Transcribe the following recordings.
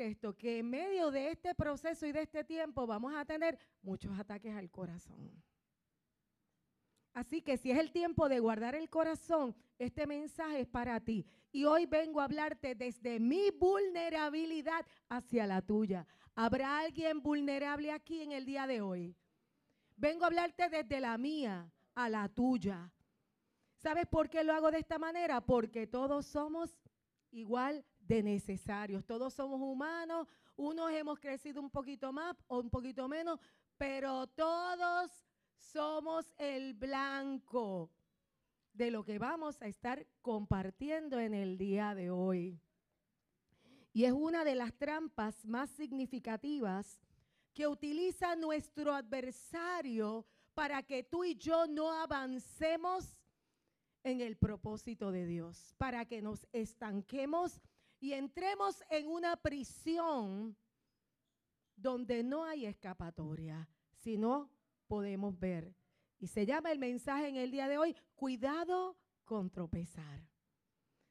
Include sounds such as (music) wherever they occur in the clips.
esto, que en medio de este proceso y de este tiempo vamos a tener muchos ataques al corazón. Así que si es el tiempo de guardar el corazón, este mensaje es para ti. Y hoy vengo a hablarte desde mi vulnerabilidad hacia la tuya. ¿Habrá alguien vulnerable aquí en el día de hoy? Vengo a hablarte desde la mía a la tuya. ¿Sabes por qué lo hago de esta manera? Porque todos somos igual de necesarios. Todos somos humanos, unos hemos crecido un poquito más o un poquito menos, pero todos somos el blanco de lo que vamos a estar compartiendo en el día de hoy. Y es una de las trampas más significativas que utiliza nuestro adversario para que tú y yo no avancemos en el propósito de Dios, para que nos estanquemos y entremos en una prisión donde no hay escapatoria, sino podemos ver. Y se llama el mensaje en el día de hoy, cuidado con tropezar.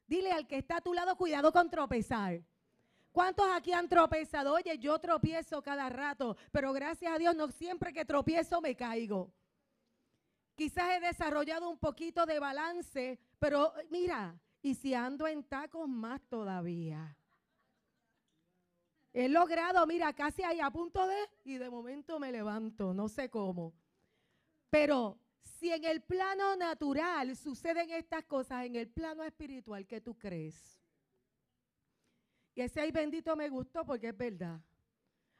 Dile al que está a tu lado, cuidado con tropezar. ¿Cuántos aquí han tropezado? Oye, yo tropiezo cada rato, pero gracias a Dios no siempre que tropiezo me caigo. Quizás he desarrollado un poquito de balance, pero mira, y si ando en tacos más todavía. He logrado, mira, casi ahí a punto de, y de momento me levanto, no sé cómo. Pero si en el plano natural suceden estas cosas, en el plano espiritual, ¿qué tú crees? Y ese ay bendito me gustó porque es verdad.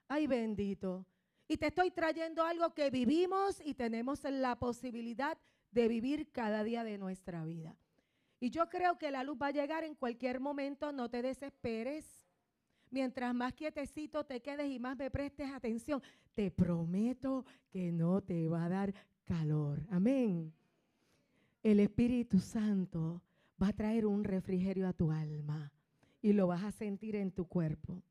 Ay bendito. Y te estoy trayendo algo que vivimos y tenemos la posibilidad de vivir cada día de nuestra vida. Y yo creo que la luz va a llegar en cualquier momento, no te desesperes. Mientras más quietecito te quedes y más me prestes atención, te prometo que no te va a dar calor. Amén. El Espíritu Santo va a traer un refrigerio a tu alma y lo vas a sentir en tu cuerpo.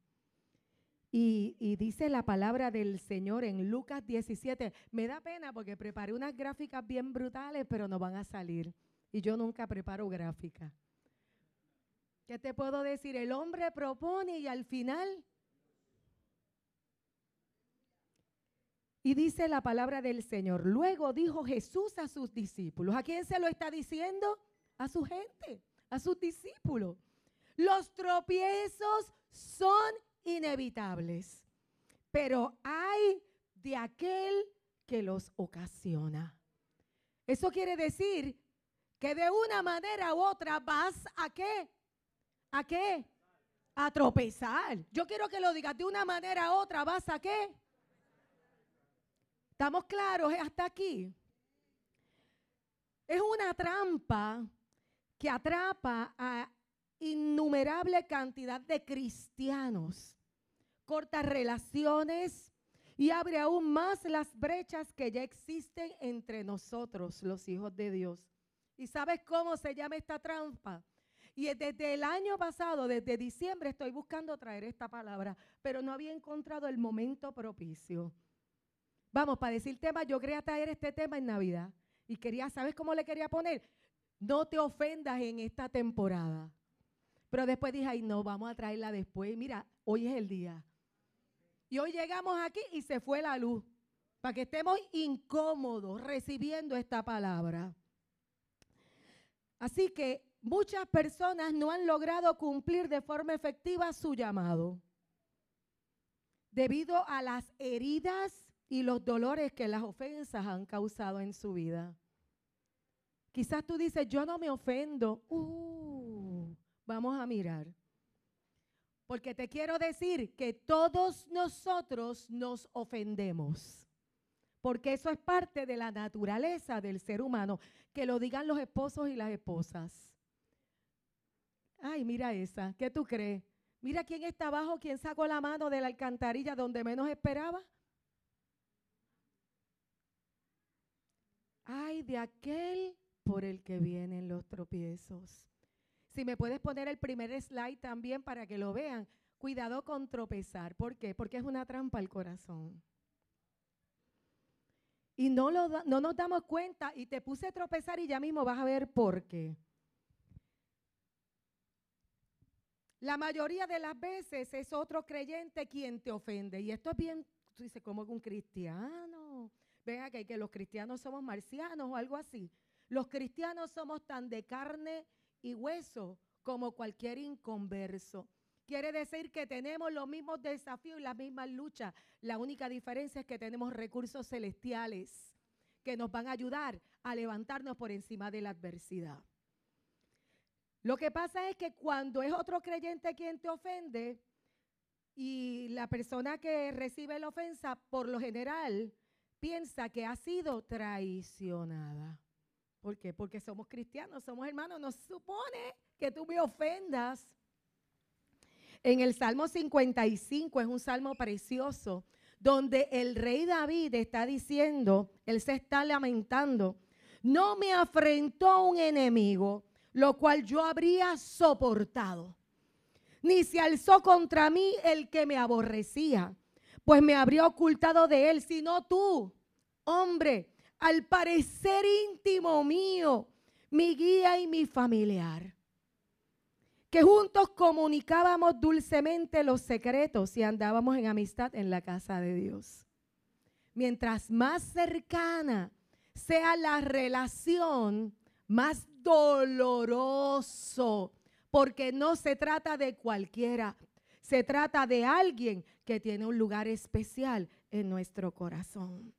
Y, y, dice la palabra del Señor en Lucas 17. Me da pena porque preparé unas gráficas bien brutales, pero no van a salir. Y yo nunca preparo gráficas. ¿Qué te puedo decir? El hombre propone y al final... Y dice la palabra del Señor. Luego dijo Jesús a sus discípulos. ¿A quién se lo está diciendo? A su gente, a sus discípulos. Los tropiezos son inevitables, pero hay de aquel que los ocasiona. Eso quiere decir que de una manera u otra vas a qué? ¿A qué? A tropezar. Yo quiero que lo digas de una manera u otra. ¿Vas a qué? ¿Estamos claros hasta aquí? Es una trampa que atrapa a innumerable cantidad de cristianos, corta relaciones y abre aún más las brechas que ya existen entre nosotros, los hijos de Dios. ¿Y sabes cómo se llama esta trampa? Y desde el año pasado, desde diciembre, estoy buscando traer esta palabra, pero no había encontrado el momento propicio. Vamos, para decir tema, yo quería traer este tema en Navidad. Y quería, ¿sabes cómo le quería poner? No te ofendas en esta temporada. Pero después dije, ay, no, vamos a traerla después. Mira, hoy es el día. Y hoy llegamos aquí y se fue la luz. Para que estemos incómodos recibiendo esta palabra. Así que muchas personas no han logrado cumplir de forma efectiva su llamado debido a las heridas y los dolores que las ofensas han causado en su vida. Quizás tú dices, yo no me ofendo. Uh, vamos a mirar. Porque te quiero decir que todos nosotros nos ofendemos. Porque eso es parte de la naturaleza del ser humano. Que lo digan los esposos y las esposas. Ay, mira esa. ¿Qué tú crees? Mira quién está abajo, quién sacó la mano de la alcantarilla donde menos esperaba. Ay, de aquel por el que vienen los tropiezos. Si me puedes poner el primer slide también para que lo vean. Cuidado con tropezar. ¿Por qué? Porque es una trampa al corazón. Y no, nos damos cuenta y te puse a tropezar y ya mismo vas a ver por qué. La mayoría de las veces es otro creyente quien te ofende. Y esto es bien, tú dices, como un cristiano. Venga, que, que los cristianos somos marcianos o algo así. Los cristianos somos tan de carne y hueso como cualquier inconverso. Quiere decir que tenemos los mismos desafíos y las mismas luchas. La única diferencia es que tenemos recursos celestiales que nos van a ayudar a levantarnos por encima de la adversidad. Lo que pasa es que cuando es otro creyente quien te ofende y la persona que recibe la ofensa, por lo general, piensa que ha sido traicionada. ¿Por qué? Porque somos cristianos, somos hermanos. Nos supone que tú me ofendas. En el Salmo 55 es un salmo precioso, donde el rey David está diciendo, él se está lamentando, no me afrentó un enemigo, lo cual yo habría soportado. Ni se alzó contra mí el que me aborrecía, pues me habría ocultado de él, sino tú, hombre, al parecer íntimo mío, mi guía y mi familiar. Que juntos comunicábamos dulcemente los secretos y andábamos en amistad en la casa de Dios. Mientras más cercana sea la relación, más doloroso, porque no se trata de cualquiera, se trata de alguien que tiene un lugar especial en nuestro corazón.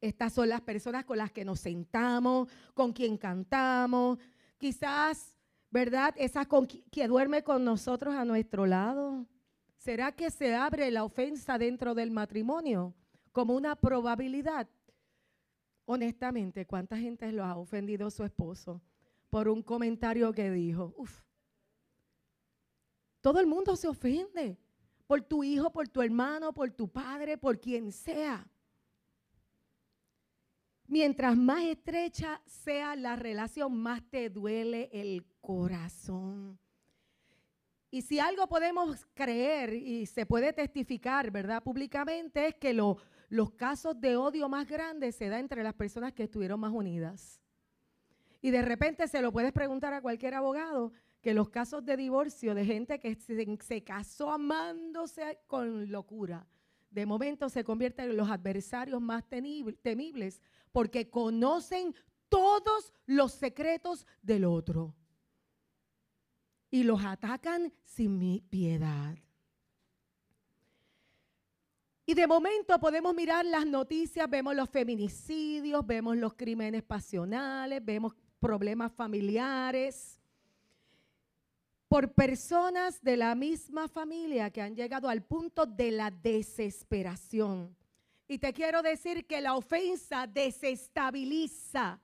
Estas son las personas con las que nos sentamos, con quien cantamos, quizás, ¿verdad? Esa que duerme con nosotros a nuestro lado. ¿Será que se abre la ofensa dentro del matrimonio como una probabilidad? Honestamente, ¿cuánta gente lo ha ofendido su esposo por un comentario que dijo? Uf. Todo el mundo se ofende por tu hijo, por tu hermano, por tu padre, por quien sea. Mientras más estrecha sea la relación, más te duele el corazón. Y si algo podemos creer y se puede testificar, ¿verdad? Públicamente es que lo, los casos de odio más grandes se dan entre las personas que estuvieron más unidas. Y de repente se lo puedes preguntar a cualquier abogado que los casos de divorcio de gente que se, casó amándose con locura, de momento se convierten en los adversarios más temibles porque conocen todos los secretos del otro y los atacan sin piedad. Y de momento podemos mirar las noticias, vemos los feminicidios, vemos los crímenes pasionales, vemos problemas familiares por personas de la misma familia que han llegado al punto de la desesperación. Y te quiero decir que la ofensa desestabiliza,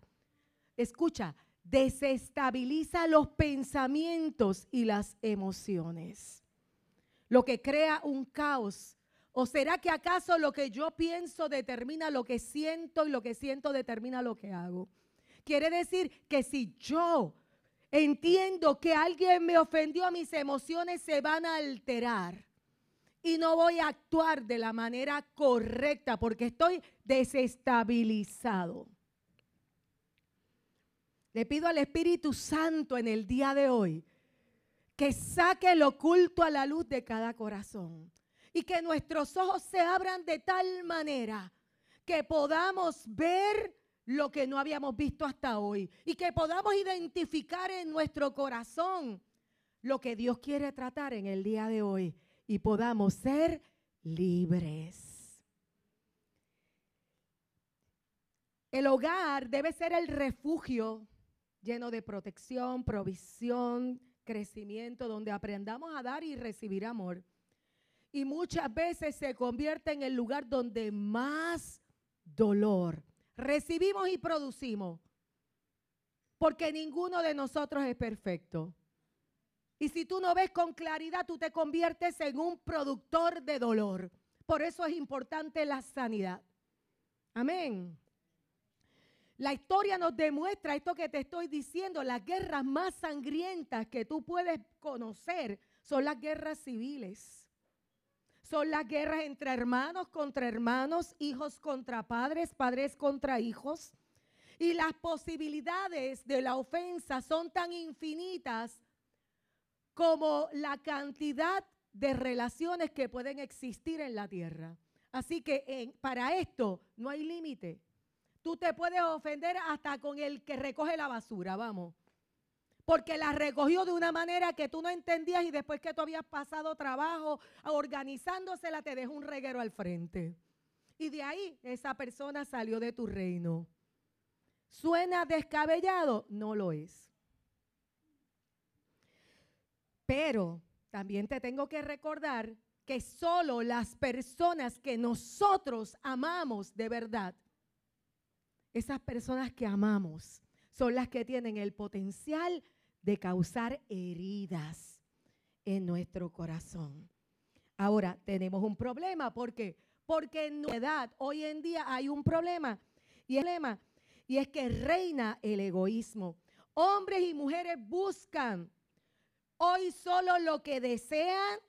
escucha, desestabiliza los pensamientos y las emociones, lo que crea un caos ¿O será que acaso lo que yo pienso determina lo que siento y lo que siento determina lo que hago? Quiere decir que si yo entiendo que alguien me ofendió, mis emociones se van a alterar y no voy a actuar de la manera correcta porque estoy desestabilizado. Le pido al Espíritu Santo en el día de hoy que saque lo oculto a la luz de cada corazón y que nuestros ojos se abran de tal manera que podamos ver lo que no habíamos visto hasta hoy y que podamos identificar en nuestro corazón lo que Dios quiere tratar en el día de hoy y podamos ser libres. El hogar debe ser el refugio lleno de protección, provisión, crecimiento, donde aprendamos a dar y recibir amor y muchas veces se convierte en el lugar donde más dolor recibimos y producimos. Porque ninguno de nosotros es perfecto. Y si tú no ves con claridad, tú te conviertes en un productor de dolor. Por eso es importante la sanidad. Amén. La historia nos demuestra esto que te estoy diciendo. Las guerras más sangrientas que tú puedes conocer son las guerras civiles. Son las guerras entre hermanos contra hermanos, hijos contra padres, padres contra hijos. Y las posibilidades de la ofensa son tan infinitas como la cantidad de relaciones que pueden existir en la tierra. Así que para esto no hay límite. Tú te puedes ofender hasta con el que recoge la basura, vamos. Porque la recogió de una manera que tú no entendías y después que tú habías pasado trabajo organizándosela te dejó un reguero al frente. Y de ahí esa persona salió de tu reino. ¿Suena descabellado? No lo es. Pero también te tengo que recordar que solo las personas que nosotros amamos de verdad, esas personas que amamos, son las que tienen el potencial de causar heridas en nuestro corazón. Ahora, tenemos un problema, ¿por qué? Porque en nuestra edad, hoy en día hay un problema, y el problema, y es que reina el egoísmo. Hombres y mujeres buscan hoy solo lo que desean,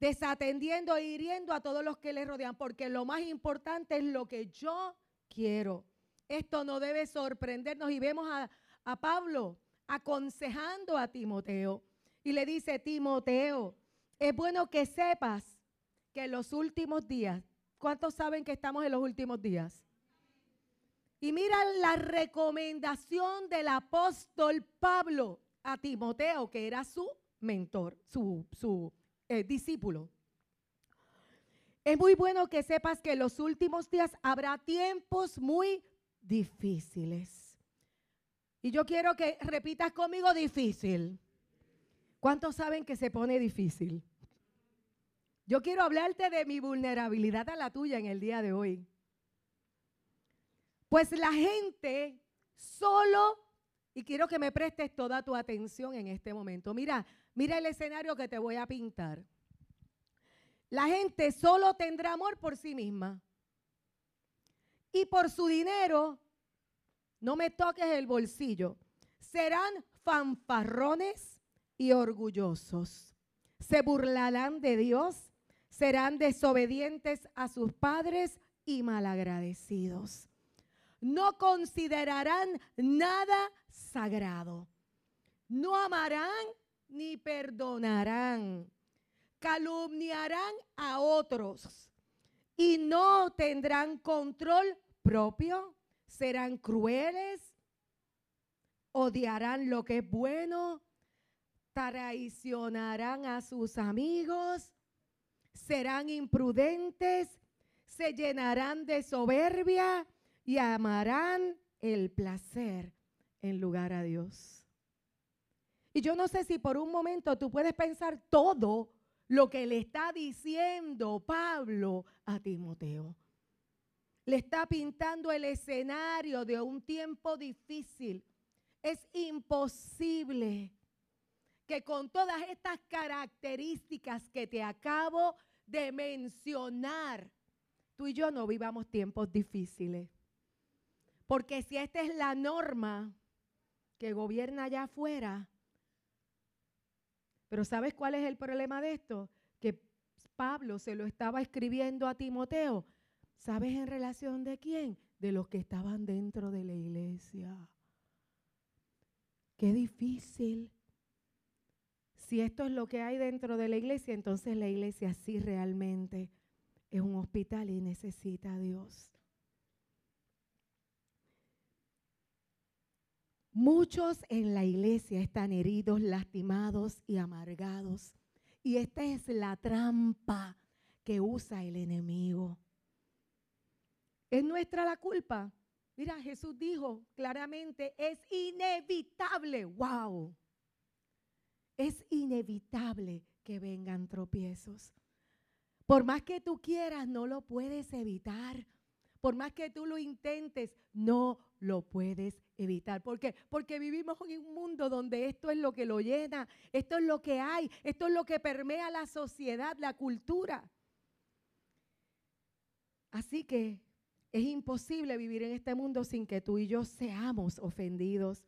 desatendiendo e hiriendo a todos los que les rodean, porque lo más importante es lo que yo quiero. Esto no debe sorprendernos y vemos a, a Pablo aconsejando a Timoteo y le dice, Timoteo, es bueno que sepas que en los últimos días, ¿cuántos saben que estamos en los últimos días? Y mira la recomendación del apóstol Pablo a Timoteo, que era su mentor, su, su eh, discípulo. Es muy bueno que sepas que en los últimos días habrá tiempos muy difíciles. Y yo quiero que repitas conmigo difícil. ¿Cuántos saben que se pone difícil? Yo quiero hablarte de mi vulnerabilidad a la tuya en el día de hoy. Pues la gente solo y quiero que me prestes toda tu atención en este momento. Mira, mira el escenario que te voy a pintar. La gente solo tendrá amor por sí misma. Y por su dinero, no me toques el bolsillo. Serán fanfarrones y orgullosos. Se burlarán de Dios, serán desobedientes a sus padres y malagradecidos. No considerarán nada sagrado. No amarán ni perdonarán. Calumniarán a otros y no tendrán control propio. Serán crueles. Odiarán lo que es bueno. Traicionarán a sus amigos. Serán imprudentes. Se llenarán de soberbia y amarán el placer en lugar a Dios. Y yo no sé si por un momento tú puedes pensar todo lo que le está diciendo Pablo a Timoteo. Le está pintando el escenario de un tiempo difícil. Es imposible que con todas estas características que te acabo de mencionar, tú y yo no vivamos tiempos difíciles. Porque si esta es la norma, que gobierna allá afuera. Pero ¿sabes cuál es el problema de esto? Que Pablo se lo estaba escribiendo a Timoteo. ¿Sabes en relación de quién? De los que estaban dentro de la iglesia. Qué difícil. Si esto es lo que hay dentro de la iglesia, entonces la iglesia sí realmente es un hospital y necesita a Dios. Muchos en la iglesia están heridos, lastimados y amargados. Y esta es la trampa que usa el enemigo. ¿Es nuestra la culpa? Mira, Jesús dijo claramente, es inevitable, wow. Es inevitable que vengan tropiezos. Por más que tú quieras, no lo puedes evitar. Por más que tú lo intentes, no lo puedes evitar. ¿Por qué? Porque vivimos en un mundo donde esto es lo que lo llena, esto es lo que hay, esto es lo que permea la sociedad, la cultura. Así que es imposible vivir en este mundo sin que tú y yo seamos ofendidos.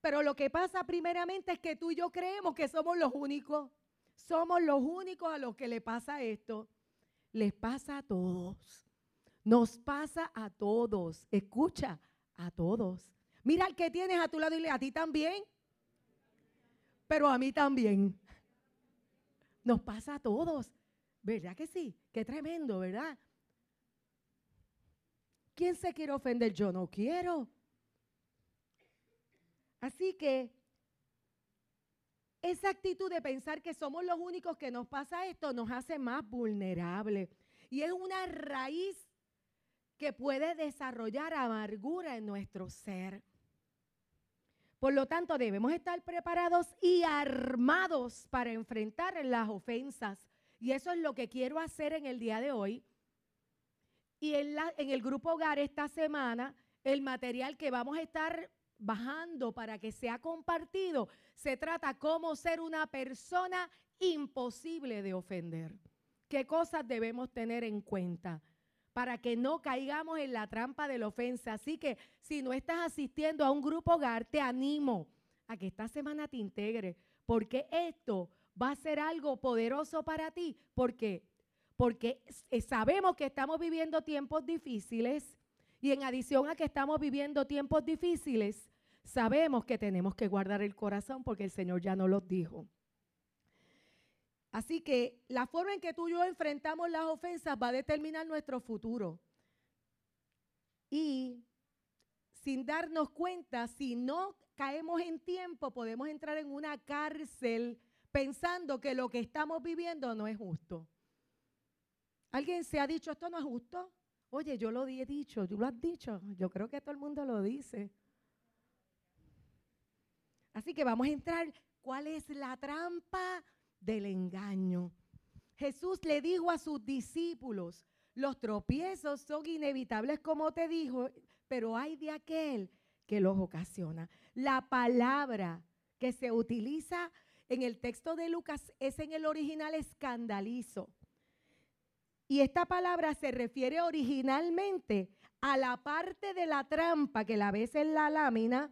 Pero lo que pasa primeramente es que tú y yo creemos que somos los únicos. Somos los únicos a los que le pasa esto. Les pasa a todos. Nos pasa a todos. Escucha, a todos. Mira al que tienes a tu lado y le a ti también. pero a mí también. Nos pasa a todos, ¿verdad que sí? Qué tremendo, ¿verdad? ¿Quién se quiere ofender? Yo no quiero. Así que esa actitud de pensar que somos los únicos que nos pasa esto nos hace más vulnerables. Y es una raíz que puede desarrollar amargura en nuestro ser. Por lo tanto, debemos estar preparados y armados para enfrentar las ofensas. Y eso es lo que quiero hacer en el día de hoy. Y en, el grupo hogar esta semana, el material que vamos a estar bajando para que sea compartido, se trata cómo ser una persona imposible de ofender. ¿Qué cosas debemos tener en cuenta? para que no caigamos en la trampa de la ofensa. Así que si no estás asistiendo a un grupo hogar, te animo a que esta semana te integres, porque esto va a ser algo poderoso para ti, porque porque sabemos que estamos viviendo tiempos difíciles y en adición a que estamos viviendo tiempos difíciles, sabemos que tenemos que guardar el corazón porque el Señor ya nos lo dijo. Así que la forma en que tú y yo enfrentamos las ofensas va a determinar nuestro futuro. Y sin darnos cuenta, si no caemos en tiempo, podemos entrar en una cárcel pensando que lo que estamos viviendo no es justo. ¿Alguien se ha dicho esto no es justo? Oye, yo lo he dicho, tú lo has dicho. Yo creo que todo el mundo lo dice. Así que vamos a entrar. ¿Cuál es la trampa? del engaño. Jesús le dijo a sus discípulos, los tropiezos son inevitables como te dijo, pero hay de aquel que los ocasiona. La palabra que se utiliza en el texto de Lucas es en el original escandalizo. Y esta palabra se refiere originalmente a la parte de la trampa que la ves en la lámina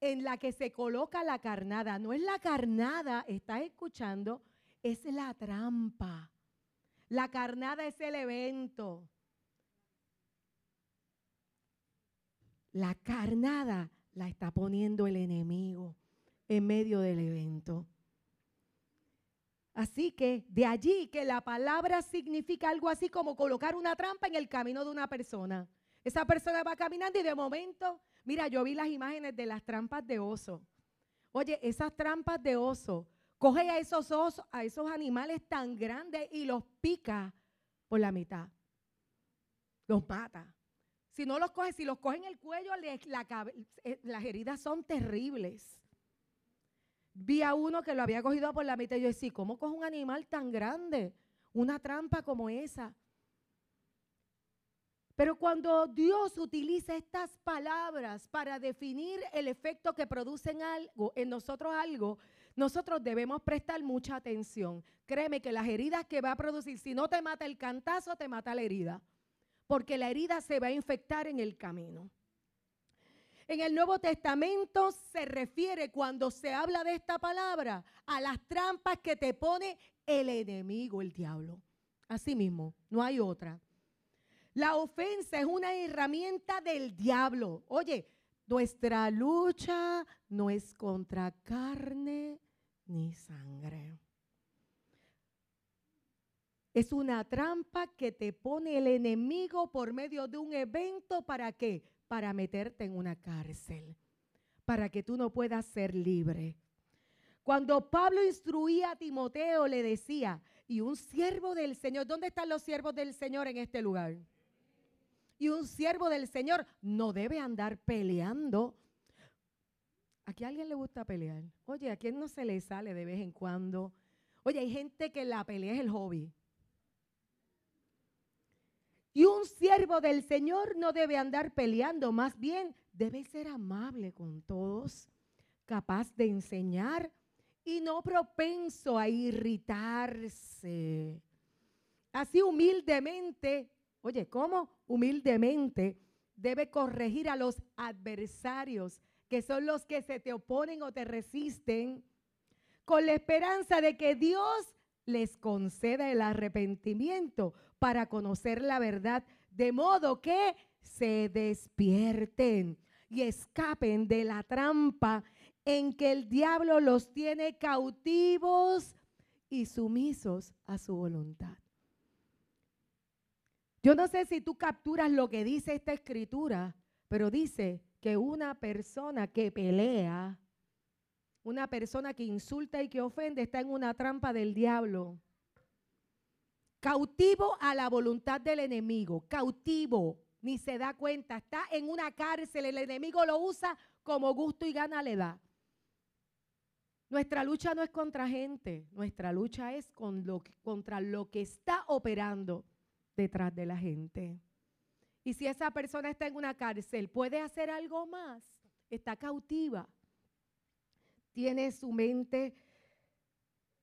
en la que se coloca la carnada. No es la carnada, estás escuchando, es la trampa. La carnada es el evento. La carnada la está poniendo el enemigo en medio del evento. Así que de allí que la palabra significa algo así como colocar una trampa en el camino de una persona. Esa persona va caminando y de momento Mira, yo vi las imágenes de las trampas de oso. Oye, esas trampas de oso, coge a esos osos, a esos animales tan grandes y los pica por la mitad. Los mata. Si no los coge, si los coge en el cuello, eh, las heridas son terribles. Vi a uno que lo había cogido por la mitad y yo decía, ¿cómo coge un animal tan grande? Una trampa como esa. Pero cuando Dios utiliza estas palabras para definir el efecto que producen algo, en nosotros algo, nosotros debemos prestar mucha atención. Créeme que las heridas que va a producir, si no te mata el cantazo, te mata la herida. Porque la herida se va a infectar en el camino. En el Nuevo Testamento se refiere cuando se habla de esta palabra a las trampas que te pone el enemigo, el diablo. Así mismo, no hay otra. La ofensa es una herramienta del diablo. Oye, nuestra lucha no es contra carne ni sangre. Es una trampa que te pone el enemigo por medio de un evento para qué? Para meterte en una cárcel, para que tú no puedas ser libre. Cuando Pablo instruía a Timoteo le decía, y un siervo del Señor, ¿dónde están los siervos del Señor en este lugar? Y un siervo del Señor no debe andar peleando. ¿A a alguien le gusta pelear? Oye, ¿a quién no se le sale de vez en cuando? Oye, hay gente que la pelea es el hobby. Y un siervo del Señor no debe andar peleando, más bien debe ser amable con todos, capaz de enseñar y no propenso a irritarse. Así humildemente Oye, ¿cómo? Humildemente debe corregir a los adversarios, que son los que se te oponen o te resisten, con la esperanza de que Dios les conceda el arrepentimiento para conocer la verdad, de modo que se despierten y escapen de la trampa en que el diablo los tiene cautivos y sumisos a su voluntad. Yo no sé si tú capturas lo que dice esta escritura, pero dice que una persona que pelea, una persona que insulta y que ofende está en una trampa del diablo. Cautivo a la voluntad del enemigo, cautivo, ni se da cuenta, está en una cárcel, el enemigo lo usa como gusto y gana le da. Nuestra lucha no es contra gente, nuestra lucha es contra lo que está operando detrás de la gente. Y si esa persona está en una cárcel, ¿puede hacer algo más? Está cautiva. Tiene su mente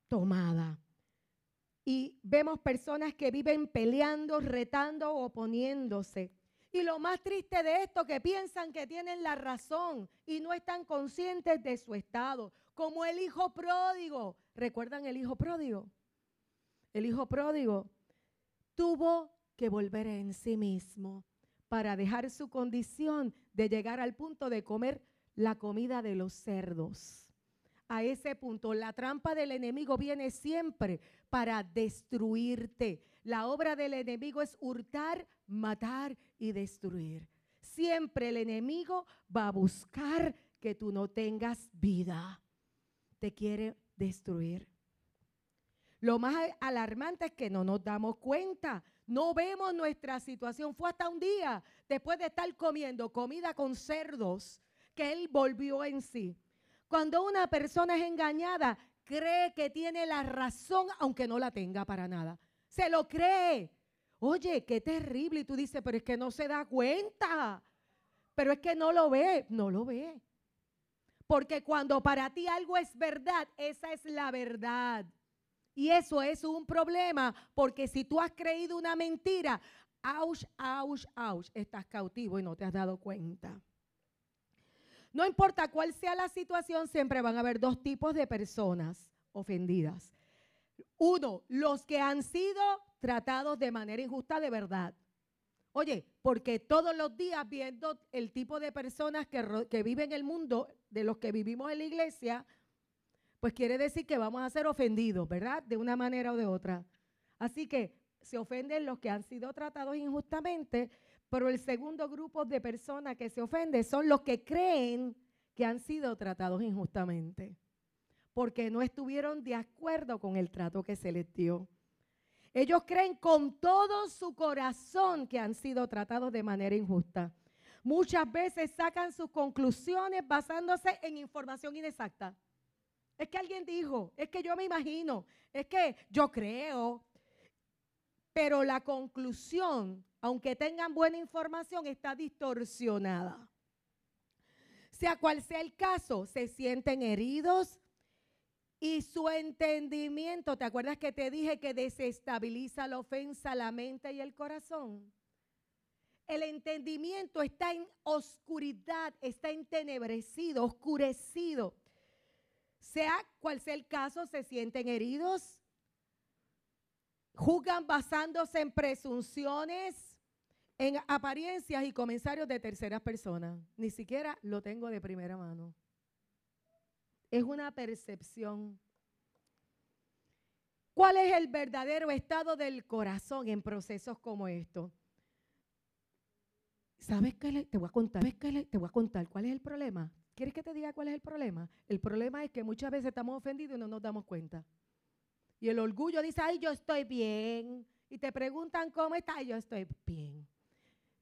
tomada. Y vemos personas que viven peleando, retando, oponiéndose. Y lo más triste de esto, que piensan que tienen la razón y no están conscientes de su estado. Como el hijo pródigo. ¿Recuerdan el hijo pródigo? El hijo pródigo tuvo que volver en sí mismo para dejar su condición de llegar al punto de comer la comida de los cerdos. A ese punto, la trampa del enemigo viene siempre para destruirte. La obra del enemigo es hurtar, matar y destruir. Siempre el enemigo va a buscar que tú no tengas vida. Te quiere destruir. Lo más alarmante es que no nos damos cuenta no vemos nuestra situación. Fue hasta un día, después de estar comiendo comida con cerdos, que él volvió en sí. Cuando una persona es engañada, cree que tiene la razón, aunque no la tenga para nada. Se lo cree. Oye, qué terrible. Y tú dices, pero es que no se da cuenta. Pero es que no lo ve, no lo ve. Porque cuando para ti algo es verdad, esa es la verdad. Y eso es un problema, porque si tú has creído una mentira, ouch, ouch, ouch, estás cautivo y no te has dado cuenta. No importa cuál sea la situación, siempre van a haber dos tipos de personas ofendidas. Uno, los que han sido tratados de manera injusta de verdad. Oye, porque todos los días viendo el tipo de personas que, que viven en el mundo, de los que vivimos en la iglesia, pues quiere decir que vamos a ser ofendidos, ¿verdad? De una manera o de otra. Así que se ofenden los que han sido tratados injustamente, pero el segundo grupo de personas que se ofenden son los que creen que han sido tratados injustamente, porque no estuvieron de acuerdo con el trato que se les dio. Ellos creen con todo su corazón que han sido tratados de manera injusta. Muchas veces sacan sus conclusiones basándose en información inexacta. Es que alguien dijo, es que yo me imagino, es que yo creo. Pero la conclusión, aunque tengan buena información, está distorsionada. Sea cual sea el caso, se sienten heridos y su entendimiento, ¿te acuerdas que te dije que desestabiliza la ofensa, la mente y el corazón? El entendimiento está en oscuridad, está entenebrecido, oscurecido. Sea cual sea el caso, se sienten heridos, juzgan basándose en presunciones, en apariencias y comentarios de terceras personas. Ni siquiera lo tengo de primera mano. Es una percepción. ¿Cuál es el verdadero estado del corazón en procesos como estos? ¿Sabes qué? Te voy a contar. ¿Sabes qué? Te voy a contar. ¿Cuál es el problema? ¿Quieres que te diga cuál es el problema? El problema es que muchas veces estamos ofendidos y no nos damos cuenta. Y el orgullo dice, ay, yo estoy bien. Y te preguntan cómo estás, yo estoy bien.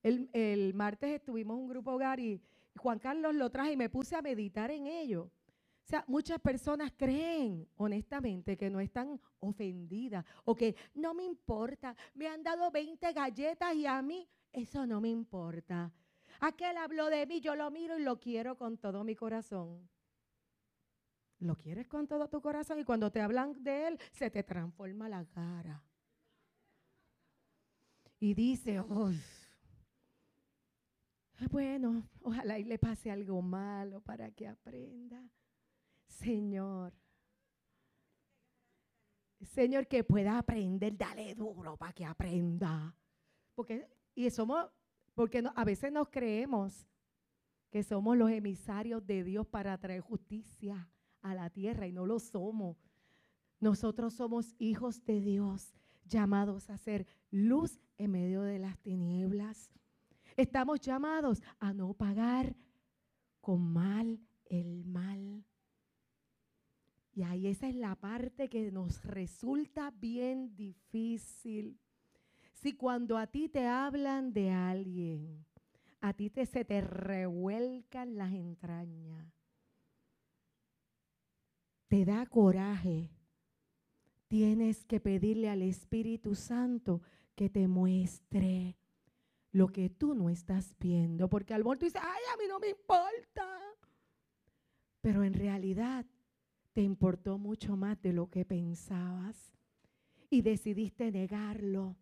El, martes estuvimos en un grupo hogar y Juan Carlos lo traje y me puse a meditar en ello. O sea, muchas personas creen honestamente que no están ofendidas o que no me importa, me han dado 20 galletas y a mí eso no me importa. Aquel habló de mí, yo lo miro y lo quiero con todo mi corazón. Lo quieres con todo tu corazón y cuando te hablan de él, se te transforma la cara. Y dice, bueno, ojalá y le pase algo malo para que aprenda. Señor, Señor, que pueda aprender, dale duro para que aprenda. Porque, y somos porque a veces nos creemos que somos los emisarios de Dios para traer justicia a la tierra y no lo somos. Nosotros somos hijos de Dios llamados a ser luz en medio de las tinieblas. Estamos llamados a no pagar con mal el mal. Y ahí esa es la parte que nos resulta bien difícil. Si cuando a ti te hablan de alguien, a ti te, se te revuelcan las entrañas, te da coraje, tienes que pedirle al Espíritu Santo que te muestre lo que tú no estás viendo. Porque al momento dices, ay, a mí no me importa. Pero en realidad te importó mucho más de lo que pensabas. Y decidiste negarlo.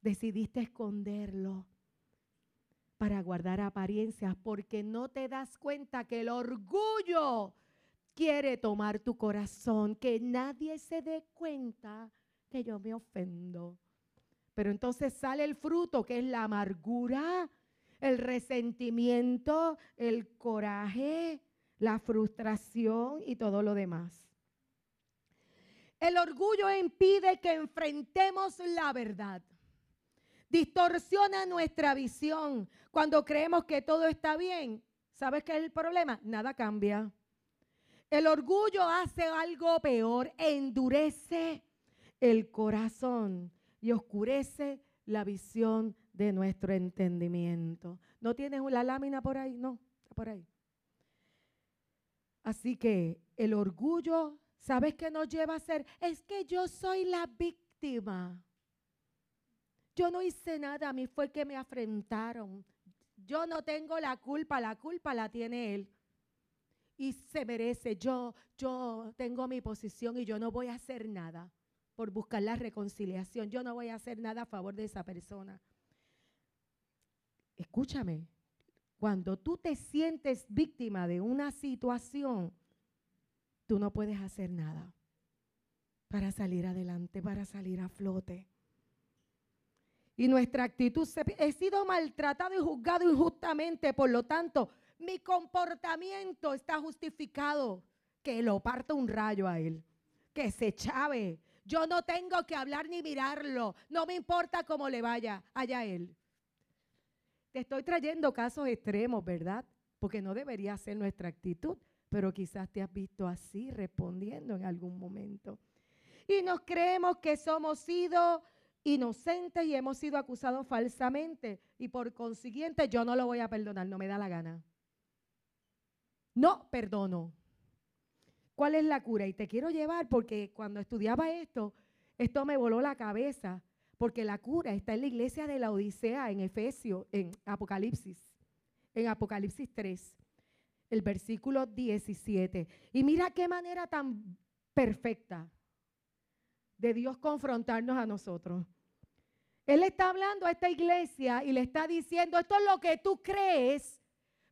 Decidiste esconderlo para guardar apariencias porque no te das cuenta que el orgullo quiere tomar tu corazón, que nadie se dé cuenta que yo me ofendo. Pero entonces sale el fruto que es la amargura, el resentimiento, el coraje, la frustración y todo lo demás. El orgullo impide que enfrentemos la verdad. Distorsiona nuestra visión. Cuando creemos que todo está bien, ¿sabes qué es el problema? Nada cambia. El orgullo hace algo peor, endurece el corazón y oscurece la visión de nuestro entendimiento. ¿No tienes la lámina por ahí? No, por ahí. Así que el orgullo, ¿sabes qué nos lleva a ser? Es que yo soy la víctima. Yo no hice nada, a mí fue que me afrentaron. Yo no tengo la culpa, la culpa la tiene él y se merece. Yo, yo tengo mi posición y yo no voy a hacer nada por buscar la reconciliación. Yo no voy a hacer nada a favor de esa persona. Escúchame, cuando tú te sientes víctima de una situación, tú no puedes hacer nada para salir adelante, para salir a flote. Y nuestra actitud, he sido maltratado y juzgado injustamente, por lo tanto, mi comportamiento está justificado. Que lo parta un rayo a él. Que se chave. Yo no tengo que hablar ni mirarlo. No me importa cómo le vaya allá él. Te estoy trayendo casos extremos, ¿verdad? Porque no debería ser nuestra actitud. Pero quizás te has visto así respondiendo en algún momento. Y nos creemos que somos sido inocentes y hemos sido acusados falsamente. Y por consiguiente yo no lo voy a perdonar, no me da la gana no perdono. ¿Cuál es la cura? Y te quiero llevar porque cuando estudiaba esto, esto me voló la cabeza, porque la cura está en la iglesia de la Odisea, en Efesios, en Apocalipsis, en Apocalipsis 3, el versículo 17. Y mira qué manera tan perfecta de Dios confrontarnos a nosotros. Él está hablando a esta iglesia y le está diciendo, esto es lo que tú crees,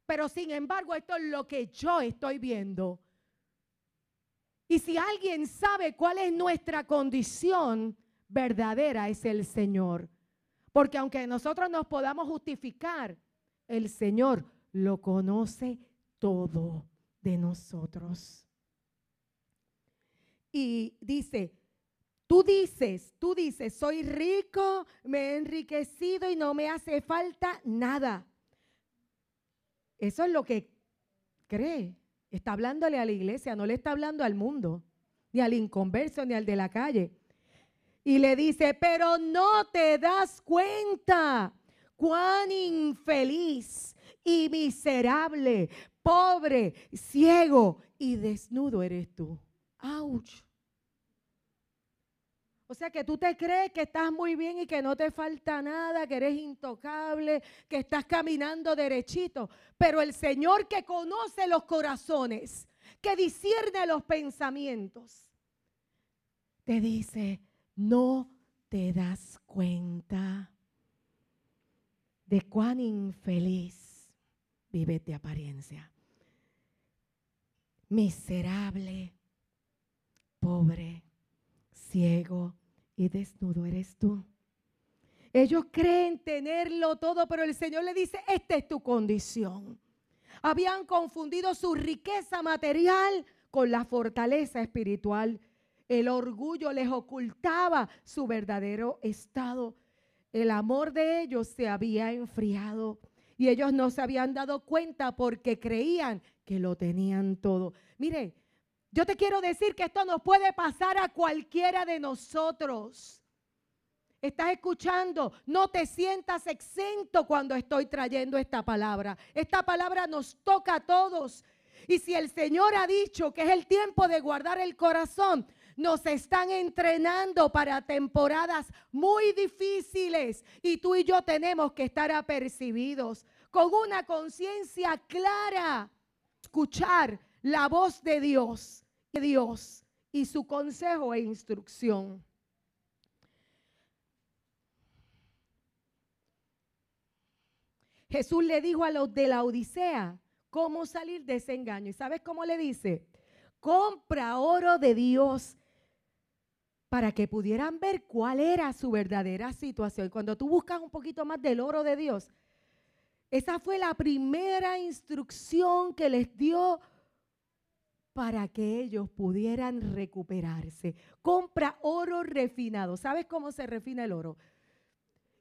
pero sin embargo, esto es lo que yo estoy viendo. Y si alguien sabe cuál es nuestra condición verdadera, es el Señor. Porque aunque nosotros nos podamos justificar, el Señor lo conoce todo de nosotros. Y dice, tú dices, tú dices, soy rico, me he enriquecido y no me hace falta nada. Eso es lo que cree. Está hablándole a la iglesia, no le está hablando al mundo, ni al inconverso, ni al de la calle. Y le dice, pero no te das cuenta cuán infeliz y miserable, pobre, ciego y desnudo eres tú. ¡Auch! O sea que tú te crees que estás muy bien y que no te falta nada, que eres intocable, que estás caminando derechito. Pero el Señor que conoce los corazones, que discierne los pensamientos, te dice, no te das cuenta de cuán infeliz vives de apariencia. Miserable, pobre, ciego y desnudo eres tú. Ellos creen tenerlo todo, pero el Señor le dice, esta es tu condición. Habían confundido su riqueza material con la fortaleza espiritual. El orgullo les ocultaba su verdadero estado. El amor de ellos se había enfriado y ellos no se habían dado cuenta porque creían que lo tenían todo. Mire, yo te quiero decir que esto nos puede pasar a cualquiera de nosotros. ¿Estás escuchando? No te sientas exento cuando estoy trayendo esta palabra. Esta palabra nos toca a todos. Y si el Señor ha dicho que es el tiempo de guardar el corazón, nos están entrenando para temporadas muy difíciles y tú y yo tenemos que estar apercibidos con una conciencia clara, escuchar la voz de Dios, de Dios y su consejo e instrucción. Jesús le dijo a los de la Odisea cómo salir de ese engaño. ¿Y sabes cómo le dice? Compra oro de Dios para que pudieran ver cuál era su verdadera situación. Cuando tú buscas un poquito más del oro de Dios, esa fue la primera instrucción que les dio para que ellos pudieran recuperarse. Compra oro refinado. ¿Sabes cómo se refina el oro?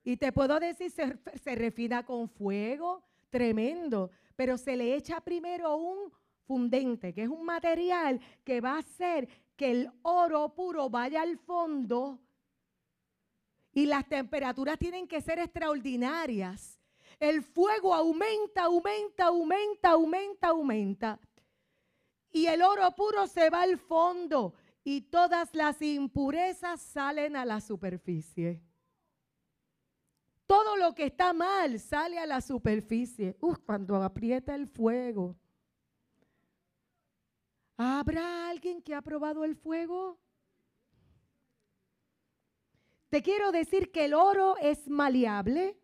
Y te puedo decir, se, se refina con fuego, tremendo, pero se le echa primero un fundente, que es un material que va a hacer que el oro puro vaya al fondo y las temperaturas tienen que ser extraordinarias. El fuego aumenta, aumenta, aumenta, aumenta, aumenta. Y el oro puro se va al fondo y todas las impurezas salen a la superficie. Todo lo que está mal sale a la superficie. Uf, cuando aprieta el fuego. ¿Habrá alguien que ha probado el fuego? Te quiero decir que el oro es maleable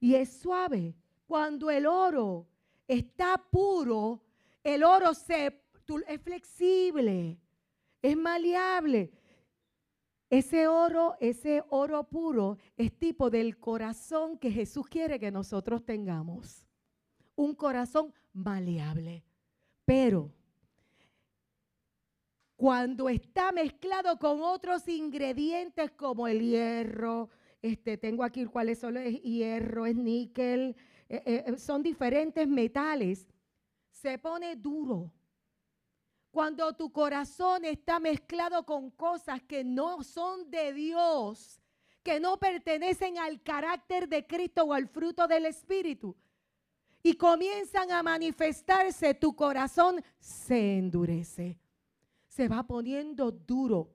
y es suave. Cuando el oro está puro, el oro se, es flexible, es maleable. Ese oro, ese oro puro es tipo del corazón que Jesús quiere que nosotros tengamos. Un corazón maleable. Pero cuando está mezclado con otros ingredientes como el hierro, este, tengo aquí cuáles son, es hierro, es níquel, eh, eh, son diferentes metales, se pone duro. Cuando tu corazón está mezclado con cosas que no son de Dios, que no pertenecen al carácter de Cristo o al fruto del Espíritu, y comienzan a manifestarse, tu corazón se endurece se va poniendo duro.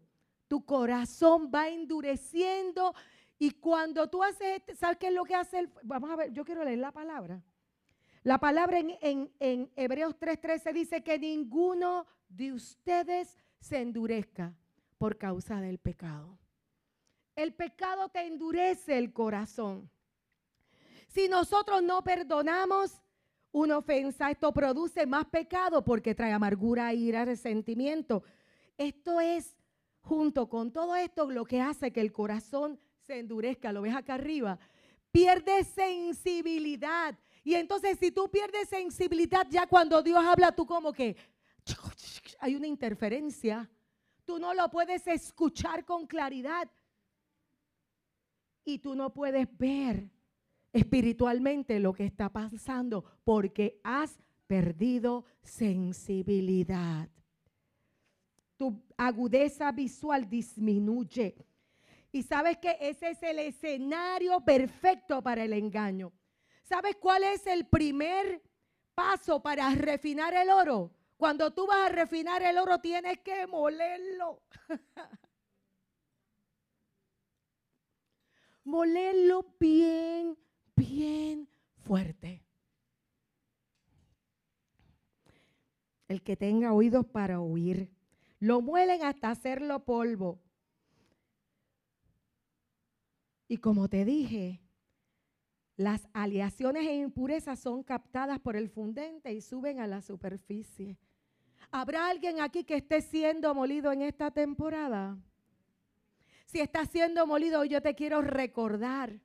Tu corazón va endureciendo y cuando tú haces, este, ¿sabes qué es lo que hace? El, vamos a ver, yo quiero leer la palabra. La palabra en, en, en Hebreos 3:13 dice que ninguno de ustedes se endurezca por causa del pecado. El pecado te endurece el corazón. Si nosotros no perdonamos, una ofensa, esto produce más pecado porque trae amargura, ira, resentimiento. Esto es, junto con todo esto, lo que hace que el corazón se endurezca. Lo ves acá arriba. Pierde sensibilidad. Y entonces si tú pierdes sensibilidad, ya cuando Dios habla, tú como que (laughs) hay una interferencia. Tú no lo puedes escuchar con claridad. Y tú no puedes ver espiritualmente lo que está pasando porque has perdido sensibilidad. Tu agudeza visual disminuye. Y sabes que ese es el escenario perfecto para el engaño. ¿Sabes cuál es el primer paso para refinar el oro? Cuando tú vas a refinar el oro tienes que molerlo. (laughs) molerlo bien bien fuerte. El que tenga oídos para oír. Lo muelen hasta hacerlo polvo. Y como te dije, las aleaciones e impurezas son captadas por el fundente y suben a la superficie. ¿Habrá alguien aquí que esté siendo molido en esta temporada? Si está siendo molido, yo te quiero recordar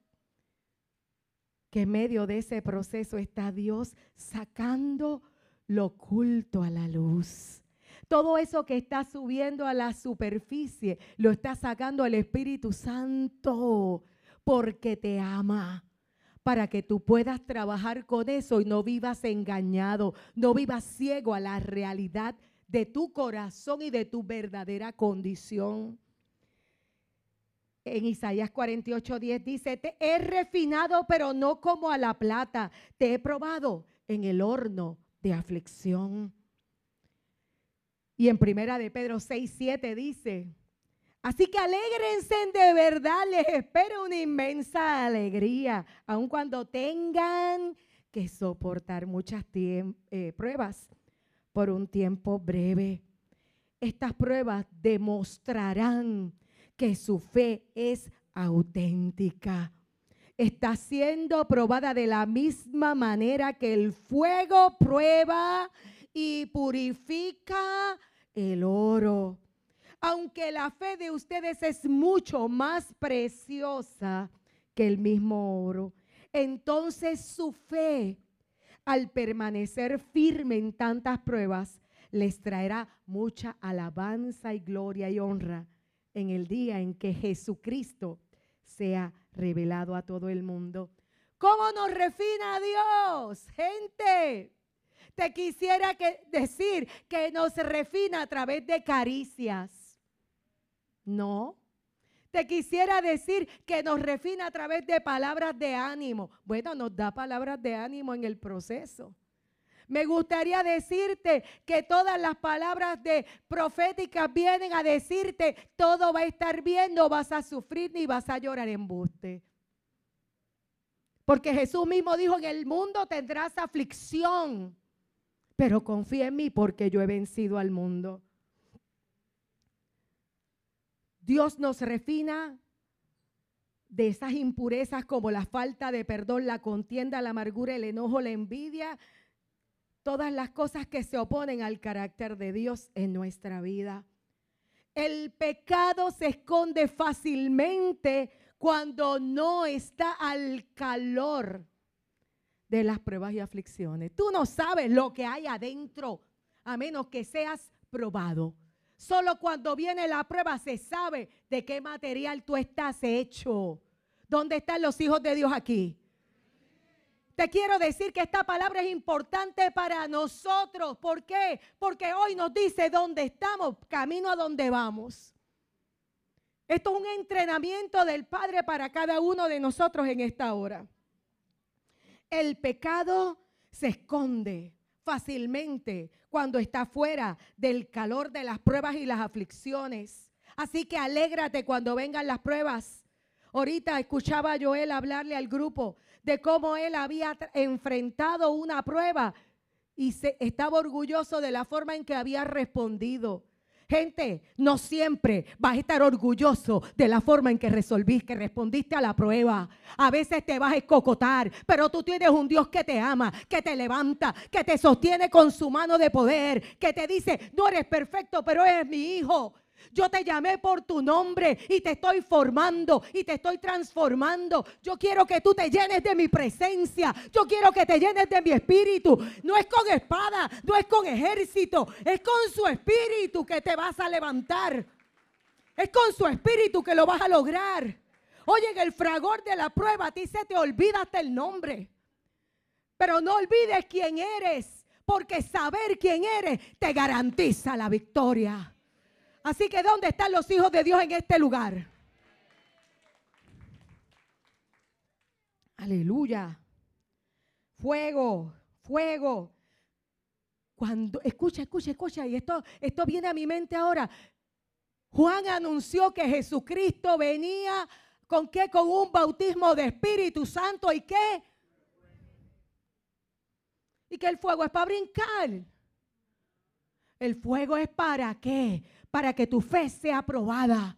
que en medio de ese proceso está Dios sacando lo oculto a la luz. Todo eso que está subiendo a la superficie lo está sacando el Espíritu Santo porque te ama para que tú puedas trabajar con eso y no vivas engañado, no vivas ciego a la realidad de tu corazón y de tu verdadera condición. En Isaías 48, 10 dice, te he refinado, pero no como a la plata, te he probado en el horno de aflicción. Y en primera de Pedro 6, 7 dice, Así que alégrense de verdad, les espero una inmensa alegría, aun cuando tengan que soportar muchas eh, pruebas por un tiempo breve. Estas pruebas demostrarán que su fe es auténtica. Está siendo probada de la misma manera que el fuego prueba y purifica el oro aunque la fe de ustedes es mucho más preciosa que el mismo oro, entonces su fe, al permanecer firme en tantas pruebas, les traerá mucha alabanza y gloria y honra en el día en que Jesucristo sea revelado a todo el mundo. ¿Cómo nos refina Dios? Gente, te quisiera que decir que nos refina a través de caricias no. Te quisiera decir que nos refina a través de palabras de ánimo. Bueno, nos da palabras de ánimo en el proceso. Me gustaría decirte que todas las palabras de proféticas vienen a decirte todo va a estar bien, no vas a sufrir ni vas a llorar en buste. Porque Jesús mismo dijo, en el mundo tendrás aflicción, pero confía en mí porque yo he vencido al mundo. Dios nos refina de esas impurezas como la falta de perdón, la contienda, la amargura, el enojo, la envidia, todas las cosas que se oponen al carácter de Dios en nuestra vida. El pecado se esconde fácilmente cuando no está al calor de las pruebas y aflicciones. Tú no sabes lo que hay adentro a menos que seas probado. Solo cuando viene la prueba se sabe de qué material tú estás hecho. ¿Dónde están los hijos de Dios aquí? Te quiero decir que esta palabra es importante para nosotros. ¿Por qué? Porque hoy nos dice dónde estamos, camino a dónde vamos. Esto es un entrenamiento del Padre para cada uno de nosotros en esta hora. El pecado se esconde fácilmente cuando está fuera del calor de las pruebas y las aflicciones. Así que alégrate cuando vengan las pruebas. Ahorita escuchaba a Joel hablarle al grupo de cómo él había enfrentado una prueba y se, estaba orgulloso de la forma en que había respondido. Gente, no siempre vas a estar orgulloso de la forma en que resolviste, que respondiste a la prueba. A veces te vas a escocotar, pero tú tienes un Dios que te ama, que te levanta, que te sostiene con su mano de poder, que te dice, no eres perfecto, pero eres mi hijo. Yo te llamé por tu nombre y te estoy formando y te estoy transformando. Yo quiero que tú te llenes de mi presencia. Yo quiero que te llenes de mi espíritu. No es con espada, no es con ejército, es con su espíritu que te vas a levantar. Es con su espíritu que lo vas a lograr. Oye, en el fragor de la prueba a ti se te olvida hasta el nombre. Pero no olvides quién eres, porque saber quién eres te garantiza la victoria. Así que ¿dónde están los hijos de Dios en este lugar? Aleluya. Fuego, fuego. Cuando, escucha, escucha, escucha, y esto, esto viene a mi mente ahora. Juan anunció que Jesucristo venía con qué? Con un bautismo de Espíritu Santo y qué? Y que el fuego es para brincar. El fuego es para qué? Para que tu fe sea aprobada,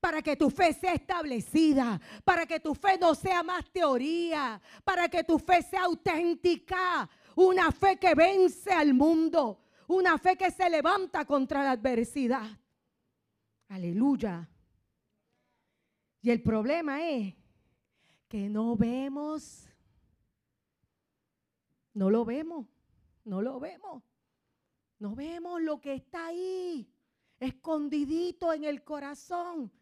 para que tu fe sea establecida, para que tu fe no sea más teoría, para que tu fe sea auténtica, una fe que vence al mundo, una fe que se levanta contra la adversidad. Aleluya. Y el problema es que no vemos, no lo vemos. no lo vemos. No vemos lo que está ahí, escondidito en el corazón.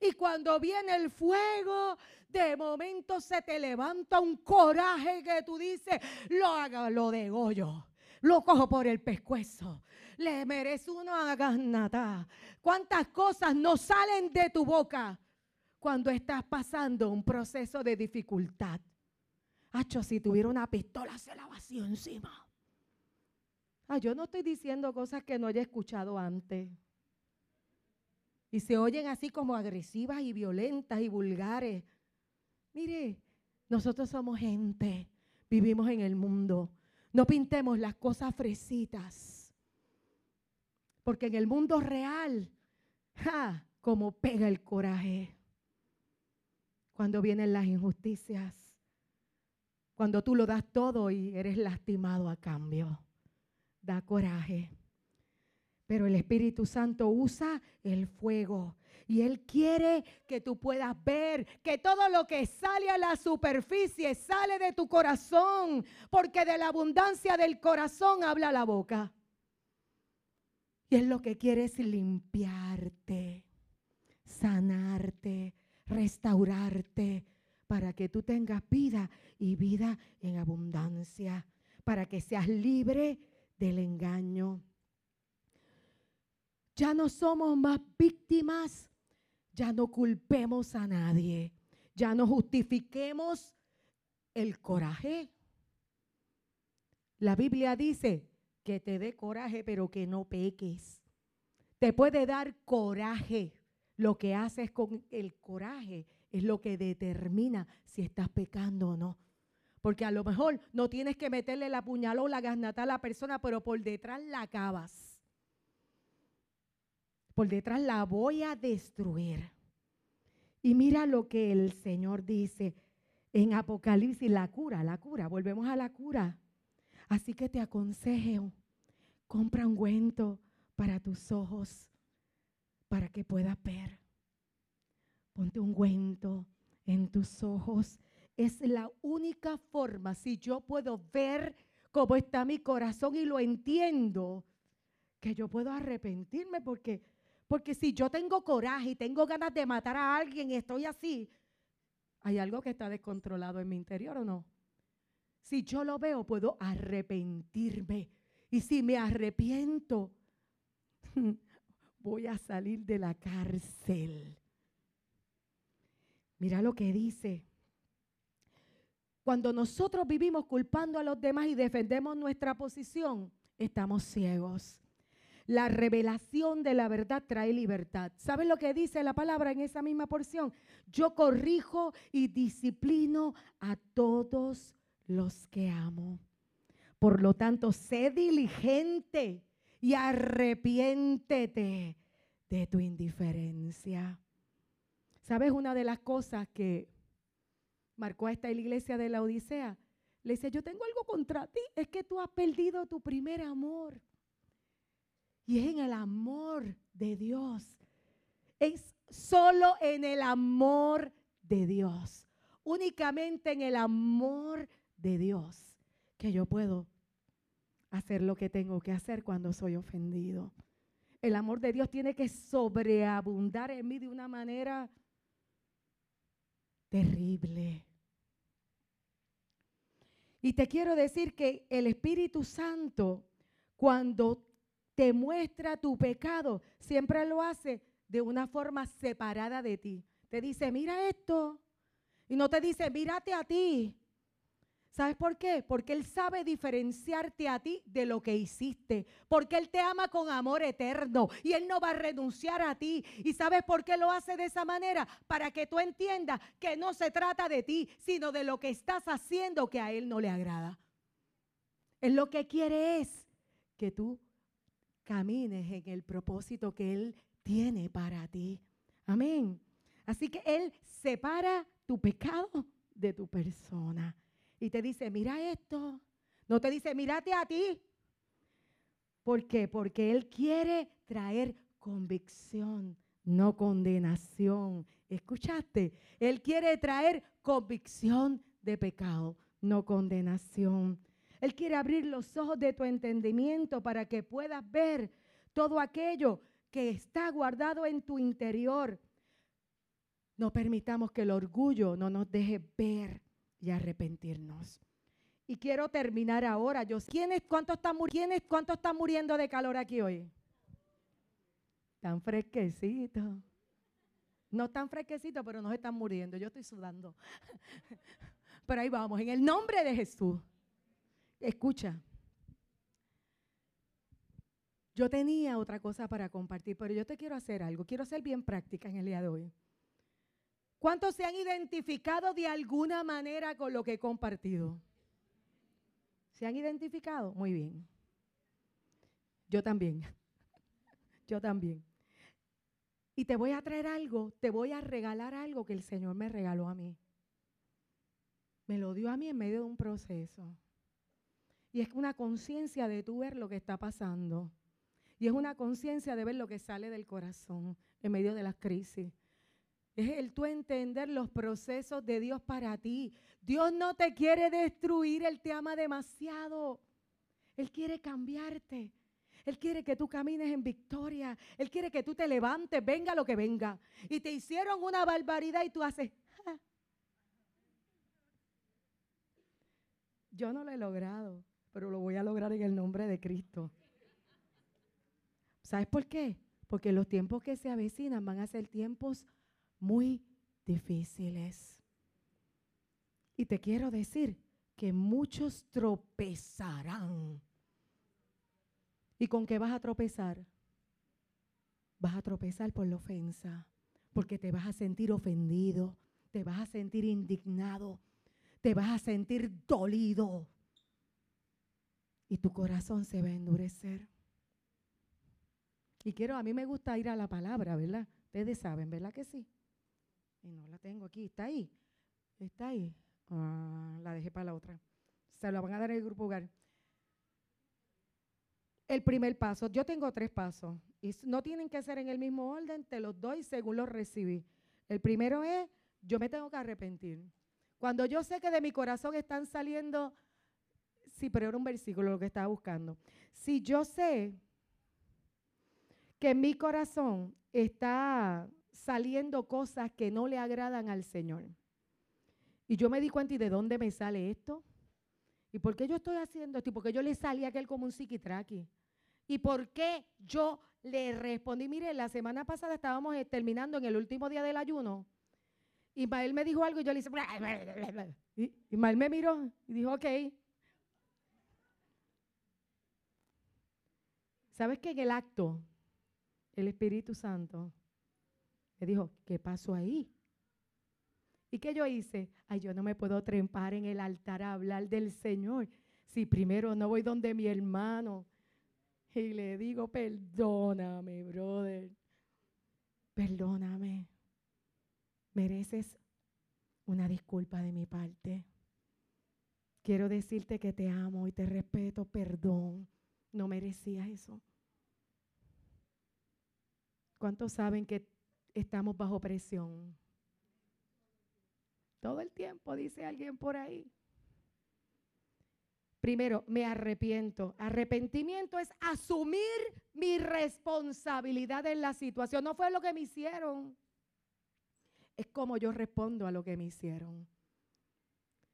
Y cuando viene el fuego, de momento se te levanta un coraje que tú dices, lo haga, lo degollo, lo cojo por el pescuezo, le merece una ganata. ¿Cuántas cosas no salen de tu boca cuando estás pasando un proceso de dificultad? Hacho, si tuviera una pistola se la vacío encima. Ah, yo no estoy diciendo cosas que no haya escuchado antes. Y se oyen así como agresivas y violentas y vulgares. Mire, nosotros somos gente, vivimos en el mundo. No pintemos las cosas fresitas. Porque en el mundo real, ja, como pega el coraje. Cuando vienen las injusticias. Cuando tú lo das todo y eres lastimado a cambio. Da coraje. Pero el Espíritu Santo usa el fuego. Y Él quiere que tú puedas ver que todo lo que sale a la superficie sale de tu corazón. Porque de la abundancia del corazón habla la boca. Y Él lo que quiere es limpiarte, sanarte, restaurarte, para que tú tengas vida y vida en abundancia, para que seas libre del engaño. Ya no somos más víctimas, ya no culpemos a nadie, ya no justifiquemos el coraje. La Biblia dice que te dé coraje, pero que no peques. Te puede dar coraje. Lo que haces con el coraje es lo que determina si estás pecando o no. Porque a lo mejor no tienes que meterle la puñalada o la gasnata a la persona, pero por detrás la acabas por detrás la voy a destruir. Y mira lo que el Señor dice en Apocalipsis, la cura, la cura, volvemos a la cura. Así que te aconsejo, compra un ungüento para tus ojos, para que puedas ver. Ponte un ungüento en tus ojos. Es la única forma, si yo puedo ver cómo está mi corazón y lo entiendo, que yo puedo arrepentirme porque porque si yo tengo coraje y tengo ganas de matar a alguien y estoy así, hay algo que está descontrolado en mi interior o no. Si yo lo veo, puedo arrepentirme. Y si me arrepiento, (laughs) voy a salir de la cárcel. Mira lo que dice. Cuando nosotros vivimos culpando a los demás y defendemos nuestra posición, estamos ciegos. La revelación de la verdad trae libertad. ¿Saben lo que dice la palabra en esa misma porción? Yo corrijo y disciplino a todos los que amo. Por lo tanto, sé diligente y arrepiéntete de tu indiferencia. ¿Sabes una de las cosas que marcó a esta iglesia de la Odisea? Le dice, yo tengo algo contra ti, es que tú has perdido tu primer amor. Y es en el amor de Dios. Es solo en el amor de Dios. Únicamente en el amor de Dios que yo puedo hacer lo que tengo que hacer cuando soy ofendido. El amor de Dios tiene que sobreabundar en mí de una manera terrible. Y te quiero decir que el Espíritu Santo, cuando te muestra tu pecado, siempre lo hace de una forma separada de ti. Te dice, mira esto. Y no te dice, mírate a ti. ¿Sabes por qué? Porque Él sabe diferenciarte a ti de lo que hiciste. Porque Él te ama con amor eterno y Él no va a renunciar a ti. ¿Y sabes por qué lo hace de esa manera? Para que tú entiendas que no se trata de ti, sino de lo que estás haciendo que a Él no le agrada. Él lo que quiere es que tú camines en el propósito que Él tiene para ti. Amén. Así que Él separa tu pecado de tu persona. Y te dice, mira esto. No te dice, mírate a ti. ¿Por qué? Porque Él quiere traer convicción, no condenación. ¿Escuchaste? Él quiere traer convicción de pecado, no condenación. Él quiere abrir los ojos de tu entendimiento para que puedas ver todo aquello que está guardado en tu interior. No permitamos que el orgullo no nos deje ver y arrepentirnos. Y quiero terminar ahora. Yo, ¿quiénes, cuántos, están, ¿Quiénes, ¿Cuántos están muriendo de calor aquí hoy? Tan fresquecito. No tan fresquecito, pero no están muriendo. Yo estoy sudando. (laughs) pero ahí vamos, en el nombre de Jesús. Escucha. Yo tenía otra cosa para compartir, pero yo te quiero hacer algo. Quiero ser bien práctica en el día de hoy. ¿Cuántos se han identificado de alguna manera con lo que he compartido? ¿Se han identificado? Muy bien. Yo también. (laughs) Yo también. Y te voy a traer algo, te voy a regalar algo que el Señor me regaló a mí. Me lo dio a mí en medio de un proceso. Y es una conciencia de tú ver lo que está pasando. Y es una conciencia de ver lo que sale del corazón en medio de las crisis. Es el tú entender los procesos de Dios para ti. Dios no te quiere destruir, Él te ama demasiado. Él quiere cambiarte. Él quiere que tú camines en victoria. Él quiere que tú te levantes, venga lo que venga. Y te hicieron una barbaridad y tú haces... Yo no lo he logrado, pero lo voy a lograr en el nombre de Cristo. ¿Sabes por qué? Porque los tiempos que se avecinan van a ser tiempos muy difíciles. Y te quiero decir que muchos tropezarán. ¿Y con qué vas a tropezar? Vas a tropezar por la ofensa, porque te vas a sentir ofendido, te vas a sentir indignado, te vas a sentir dolido y tu corazón se va a endurecer. Y quiero, a mí me gusta ir a la palabra, ¿verdad? Ustedes saben, ¿verdad que sí? Y no la tengo aquí, está ahí. Está ahí. Ah, la dejé para la otra. Se la van a dar en el grupo hogar. El primer paso, yo tengo tres pasos y no tienen que ser en el mismo orden, te los doy según los recibí. El primero es, yo me tengo que arrepentir. Cuando yo sé que de mi corazón están saliendo, sí, pero era un versículo lo que estaba buscando. Si yo sé que en mi corazón está saliendo cosas que no le agradan al Señor. Y yo me di cuenta, ¿y de dónde me sale esto? ¿Y por qué yo estoy haciendo esto? ¿Y por qué yo le salí a aquel como un psiquitraqui? ¿Y por qué yo le respondí? Mire, la semana pasada estábamos eh, terminando en el último día del ayuno. Ismael me dijo algo y yo le hice... (laughs) Ismael me miró y dijo, ok. ¿Sabes qué? En el acto, el Espíritu Santo me dijo, ¿qué pasó ahí? ¿Y qué yo hice? Ay, yo no me puedo trempar en el altar a hablar del Señor. Si primero no voy donde mi hermano y le digo, perdóname, brother. Perdóname. Mereces una disculpa de mi parte. Quiero decirte que te amo y te respeto. Perdón. No merecía eso. ¿Cuántos saben que estamos bajo presión. Todo el tiempo, dice alguien por ahí. Primero, me arrepiento. Arrepentimiento es asumir mi responsabilidad en la situación. No fue lo que me hicieron. Es como yo respondo a lo que me hicieron.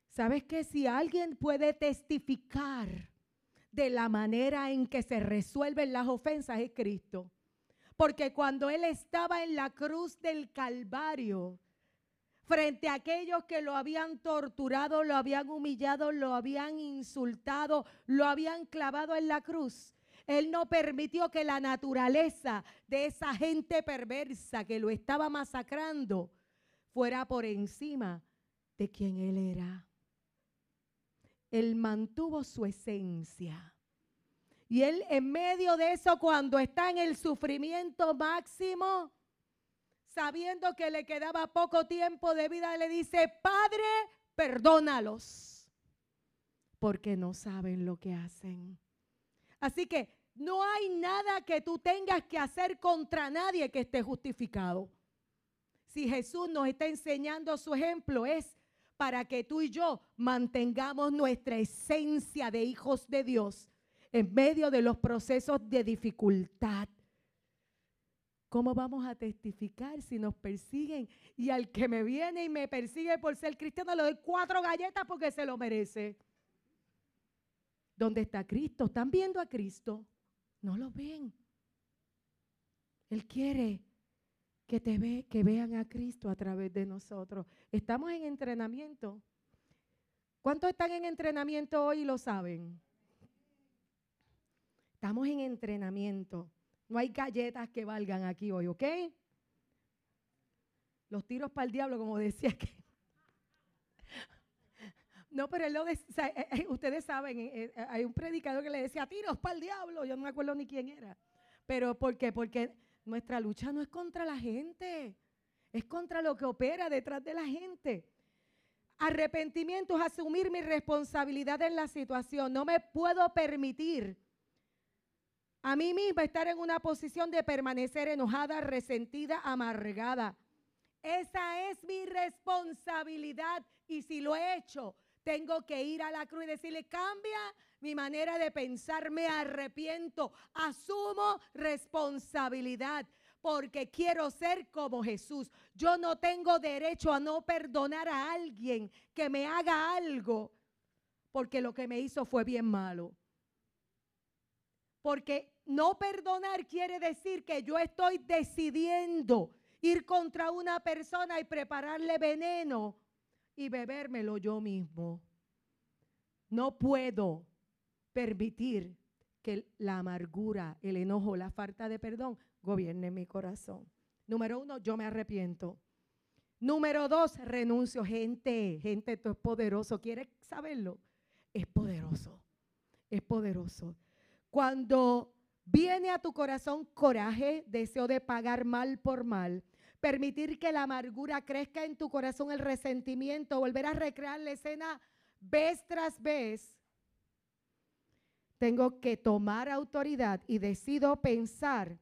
¿Sabes que si alguien puede testificar de la manera en que se resuelven las ofensas es Cristo? Porque cuando Él estaba en la cruz del Calvario, frente a aquellos que lo habían torturado, lo habían humillado, lo habían insultado, lo habían clavado en la cruz. Él no permitió que la naturaleza de esa gente perversa que lo estaba masacrando fuera por encima de quien Él era. Él mantuvo su esencia. Y él en medio de eso, cuando está en el sufrimiento máximo, sabiendo que le quedaba poco tiempo de vida, le dice, Padre, perdónalos, porque no saben lo que hacen. Así que no hay nada que tú tengas que hacer contra nadie que esté justificado. Si Jesús nos está enseñando su ejemplo, es para que tú y yo mantengamos nuestra esencia de hijos de Dios en medio de los procesos de dificultad. ¿Cómo vamos a testificar si nos persiguen? Y al que me viene y me persigue por ser cristiano le doy cuatro galletas porque se lo merece. ¿Dónde está Cristo? ¿Están viendo a Cristo? No lo ven. Él quiere que te ve, que vean a Cristo a través de nosotros. Estamos en entrenamiento. ¿Cuántos están en entrenamiento hoy y lo saben? Estamos en entrenamiento. No hay galletas que valgan aquí hoy, ¿ok? Los tiros para el diablo, como decía que. No, pero él lo decía, eh, eh, ustedes saben, eh, hay un predicador que le decía tiros para el diablo, yo no me acuerdo ni quién era. Pero ¿por qué? Porque nuestra lucha no es contra la gente, es contra lo que opera detrás de la gente. Arrepentimiento es asumir mi responsabilidad en la situación. No me puedo permitir a mí misma estar en una posición de permanecer enojada, resentida, amargada. Esa es mi responsabilidad y si lo he hecho, tengo que ir a la cruz y decirle, cambia mi manera de pensar, me arrepiento, asumo responsabilidad porque quiero ser como Jesús. Yo no tengo derecho a no perdonar a alguien que me haga algo porque lo que me hizo fue bien malo. Porque no perdonar quiere decir que yo estoy decidiendo ir contra una persona y prepararle veneno y bebérmelo yo mismo. No puedo permitir que la amargura, el enojo, la falta de perdón gobierne mi corazón. Número uno, yo me arrepiento. Número dos, renuncio. Gente, gente, esto es poderoso. ¿Quieres saberlo? Es poderoso. Es poderoso. Cuando viene a tu corazón coraje, deseo de pagar mal por mal, permitir que la amargura crezca en tu corazón, el resentimiento, volver a recrear la escena vez tras vez, tengo que tomar autoridad y decido pensar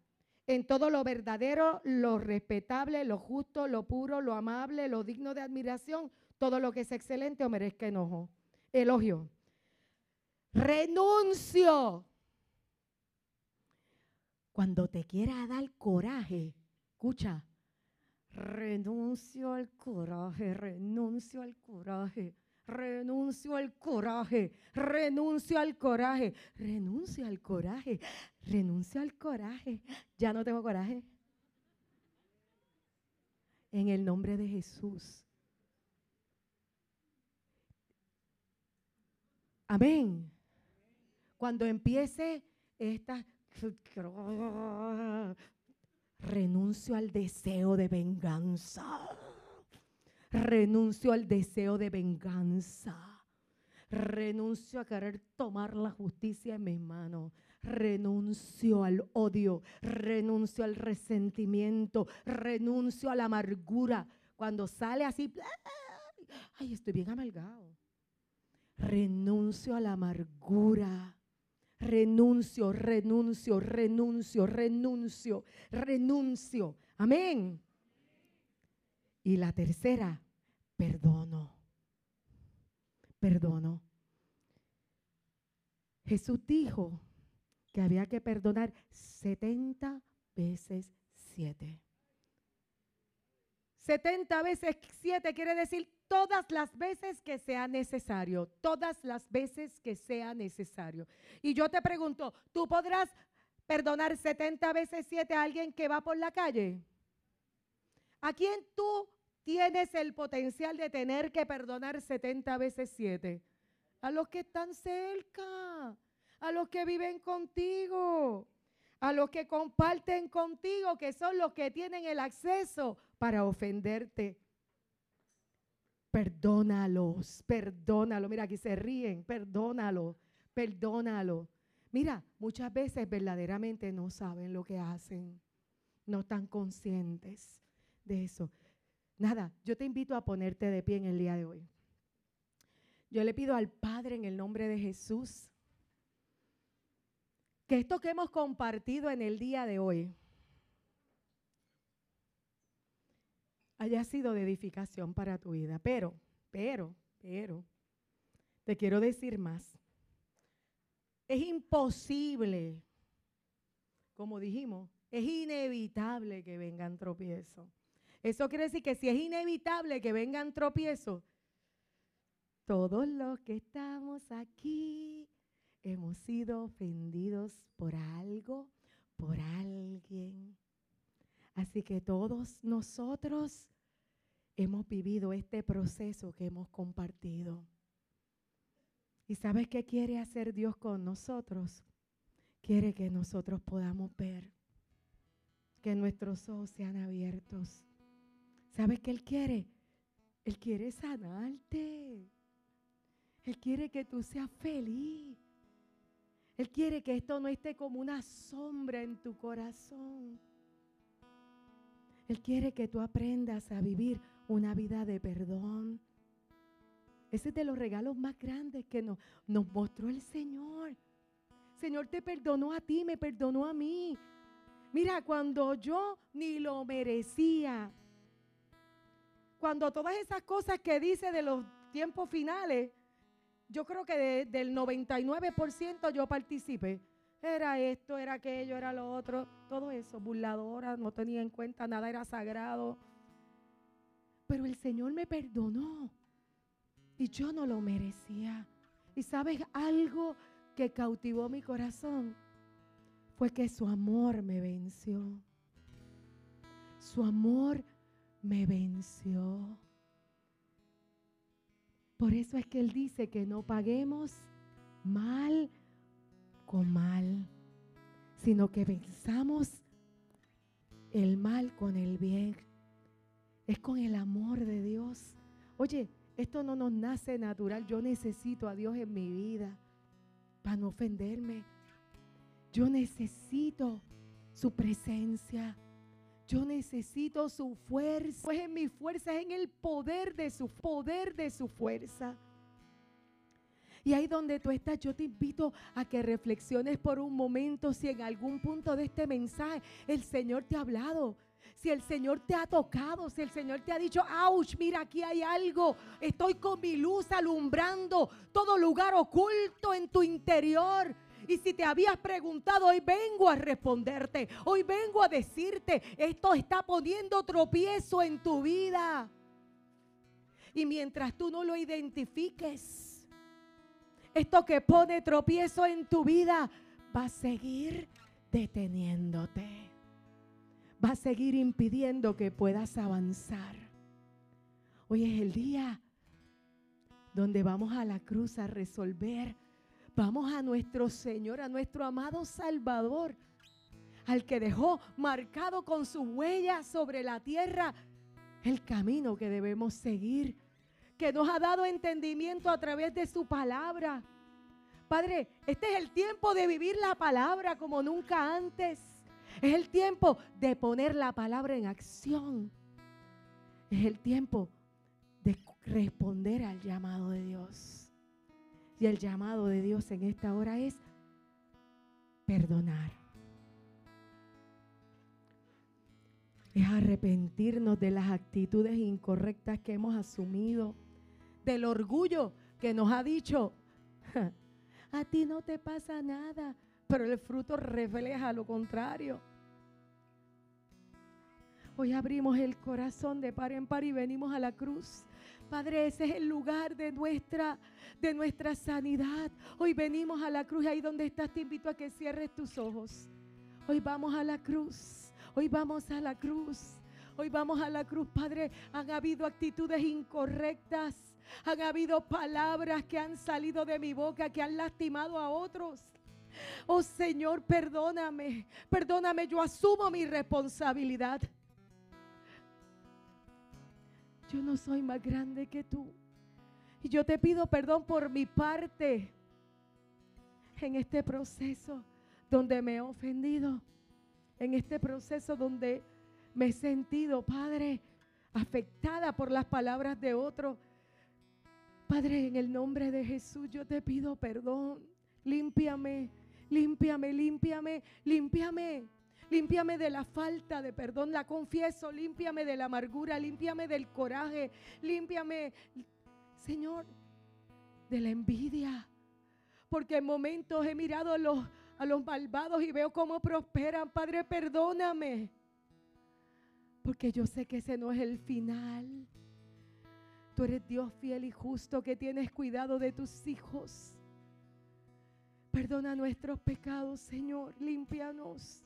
en todo lo verdadero, lo respetable, lo justo, lo puro, lo amable, lo digno de admiración, todo lo que es excelente o merezca enojo, elogio. Renuncio. Cuando te quiera dar coraje, escucha, renuncio al coraje, renuncio al coraje renuncio al coraje, renuncio al coraje, renuncio al coraje, renuncio al coraje. Ya no tengo coraje. En el nombre de Jesús. Amén. Cuando empiece esta... Renuncio al deseo de venganza. Renuncio al deseo de venganza. Renuncio a querer tomar la justicia en mis manos. Renuncio al odio. Renuncio al resentimiento. Renuncio a la amargura. Cuando sale así, ay, estoy bien amargado. Renuncio a la amargura. Renuncio, renuncio, renuncio, renuncio, renuncio. Amén. Y la tercera, perdono. Perdono. Jesús dijo que había que perdonar 70 veces 7. 70 veces 7 quiere decir todas las veces que sea necesario, todas las veces que sea necesario. Y yo te pregunto, ¿tú podrás perdonar 70 veces 7 a alguien que va por la calle? ¿A quién tú tienes el potencial de tener que perdonar 70 veces 7? A los que están cerca, a los que viven contigo, a los que comparten contigo, que son los que tienen el acceso para ofenderte. Perdónalos, perdónalo. Mira, aquí se ríen, perdónalo, perdónalo. Mira, muchas veces verdaderamente no saben lo que hacen, no están conscientes de eso. Nada, yo te invito a ponerte de pie en el día de hoy. Yo le pido al Padre en el nombre de Jesús que esto que hemos compartido en el día de hoy haya sido de edificación para tu vida. Pero, pero, pero, te quiero decir más. Es imposible, como dijimos, es inevitable que vengan tropiezos. Eso quiere decir que si es inevitable que vengan tropiezos, todos los que estamos aquí hemos sido ofendidos por algo, por alguien. Así que todos nosotros hemos vivido este proceso que hemos compartido. ¿Y sabes qué quiere hacer Dios con nosotros? Quiere que nosotros podamos ver, que nuestros ojos sean abiertos. ¿Sabes qué Él quiere? Él quiere sanarte. Él quiere que tú seas feliz. Él quiere que esto no esté como una sombra en tu corazón. Él quiere que tú aprendas a vivir una vida de perdón. Ese es de los regalos más grandes que nos, nos mostró el Señor. Señor te perdonó a ti, me perdonó a mí. Mira, cuando yo ni lo merecía, cuando todas esas cosas que dice de los tiempos finales, yo creo que del 99% yo participé. Era esto, era aquello, era lo otro, todo eso, burladora, no tenía en cuenta, nada era sagrado. Pero el Señor me perdonó y yo no lo merecía. Y sabes algo que cautivó mi corazón fue que su amor me venció. Su amor me venció. Por eso es que Él dice que no paguemos mal con mal, sino que venzamos el mal con el bien. Es con el amor de Dios. Oye, esto no nos nace natural. Yo necesito a Dios en mi vida para no ofenderme. Yo necesito su presencia. Yo necesito su fuerza. Pues en mi fuerza es en el poder de su poder de su fuerza. Y ahí donde tú estás, yo te invito a que reflexiones por un momento si en algún punto de este mensaje el Señor te ha hablado. Si el Señor te ha tocado, si el Señor te ha dicho, ouch, mira, aquí hay algo. Estoy con mi luz alumbrando todo lugar oculto en tu interior. Y si te habías preguntado, hoy vengo a responderte. Hoy vengo a decirte, esto está poniendo tropiezo en tu vida. Y mientras tú no lo identifiques, esto que pone tropiezo en tu vida va a seguir deteniéndote. Va a seguir impidiendo que puedas avanzar. Hoy es el día donde vamos a la cruz a resolver Vamos a nuestro Señor, a nuestro amado Salvador, al que dejó marcado con sus huellas sobre la tierra el camino que debemos seguir, que nos ha dado entendimiento a través de su palabra. Padre, este es el tiempo de vivir la palabra como nunca antes. Es el tiempo de poner la palabra en acción. Es el tiempo de responder al llamado de Dios. Y el llamado de Dios en esta hora es perdonar. Es arrepentirnos de las actitudes incorrectas que hemos asumido, del orgullo que nos ha dicho, a ti no te pasa nada, pero el fruto refleja lo contrario. Hoy abrimos el corazón de par en par y venimos a la cruz Padre, ese es el lugar de nuestra, de nuestra sanidad. Hoy venimos a la cruz, ahí donde estás, te invito a que cierres tus ojos. Hoy vamos a la cruz, hoy vamos a la cruz. Hoy vamos a la cruz, Padre. Han habido actitudes incorrectas. Han habido palabras que han salido de mi boca que han lastimado a otros. Oh Señor, perdóname. Perdóname, yo asumo mi responsabilidad. yo no soy más grande que tú. Y yo te pido perdón por mi parte en este proceso donde me he ofendido, en este proceso donde me he sentido, Padre, afectada por las palabras de otro. Padre, en el nombre de Jesús yo te pido perdón. Límpiame, límpiame, límpiame, límpiame. Límpiame de la falta de perdón, la confieso. Límpiame de la amargura, límpiame del coraje, límpiame, Señor, de la envidia. Porque en momentos he mirado a los, a los malvados y veo cómo prosperan. Padre, perdóname. Porque yo sé que ese no es el final. Tú eres Dios fiel y justo que tienes cuidado de tus hijos. Perdona nuestros pecados, Señor. Límpianos.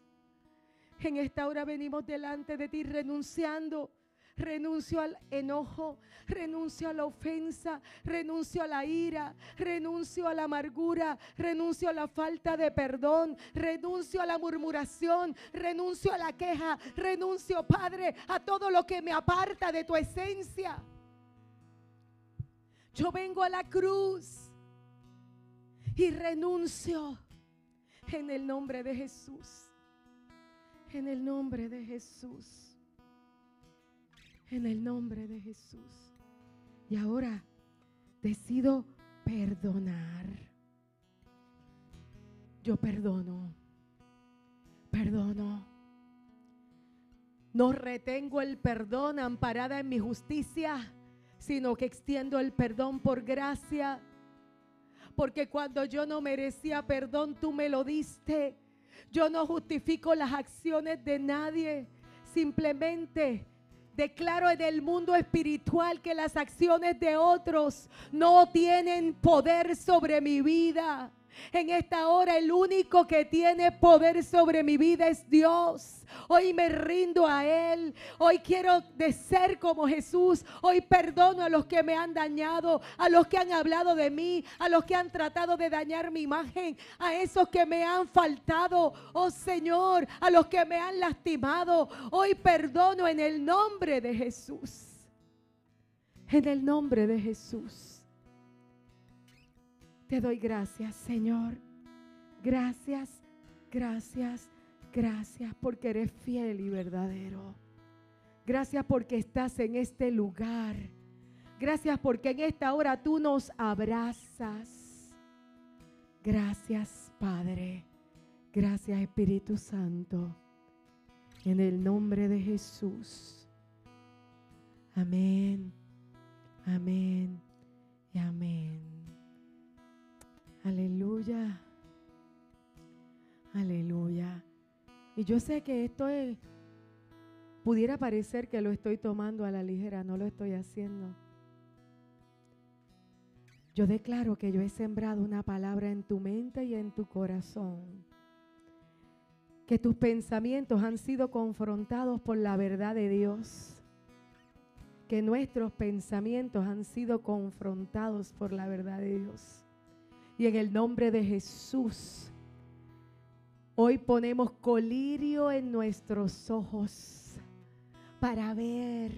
En esta hora venimos delante de ti renunciando renuncio al enojo, renuncio a la ofensa, renuncio a la ira, renuncio a la amargura, renuncio a la falta de perdón, renuncio a la murmuración, renuncio a la queja, renuncio, Padre, a todo lo que me aparta de tu esencia. Yo vengo a la cruz y renuncio en el nombre de Jesús. En el nombre de Jesús en el nombre de Jesús. Y ahora decido perdonar. Yo perdono, perdono. No retengo el perdón amparada en mi justicia, sino que extiendo el perdón por gracia. Porque cuando yo no merecía perdón, tú me lo diste. Yo no justifico las acciones de nadie. Simplemente Declaro en el mundo espiritual que las acciones de otros no tienen poder sobre mi vida. En esta hora el único que tiene poder sobre mi vida es Dios. Hoy me rindo a Él. Hoy quiero de ser como Jesús. Hoy perdono a los que me han dañado, a los que han hablado de mí, a los que han tratado de dañar mi imagen, a esos que me han faltado. Oh Señor, a los que me han lastimado. Hoy perdono en el nombre de Jesús. En el nombre de Jesús. Te doy gracias, Señor. Gracias, gracias, gracias porque eres fiel y verdadero. Gracias porque estás en este lugar. Gracias porque en esta hora tú nos abrazas. Gracias, Padre. Gracias, Espíritu Santo. En el nombre de Jesús. Amén. Amén. Y amén. Aleluya. Aleluya. Y yo sé que esto es, pudiera parecer que lo estoy tomando a la ligera, no lo estoy haciendo. Yo declaro que yo he sembrado una palabra en tu mente y en tu corazón. Que tus pensamientos han sido confrontados por la verdad de Dios. Que nuestros pensamientos han sido confrontados por la verdad de Dios. Y en el nombre de Jesús, hoy ponemos colirio en nuestros ojos para ver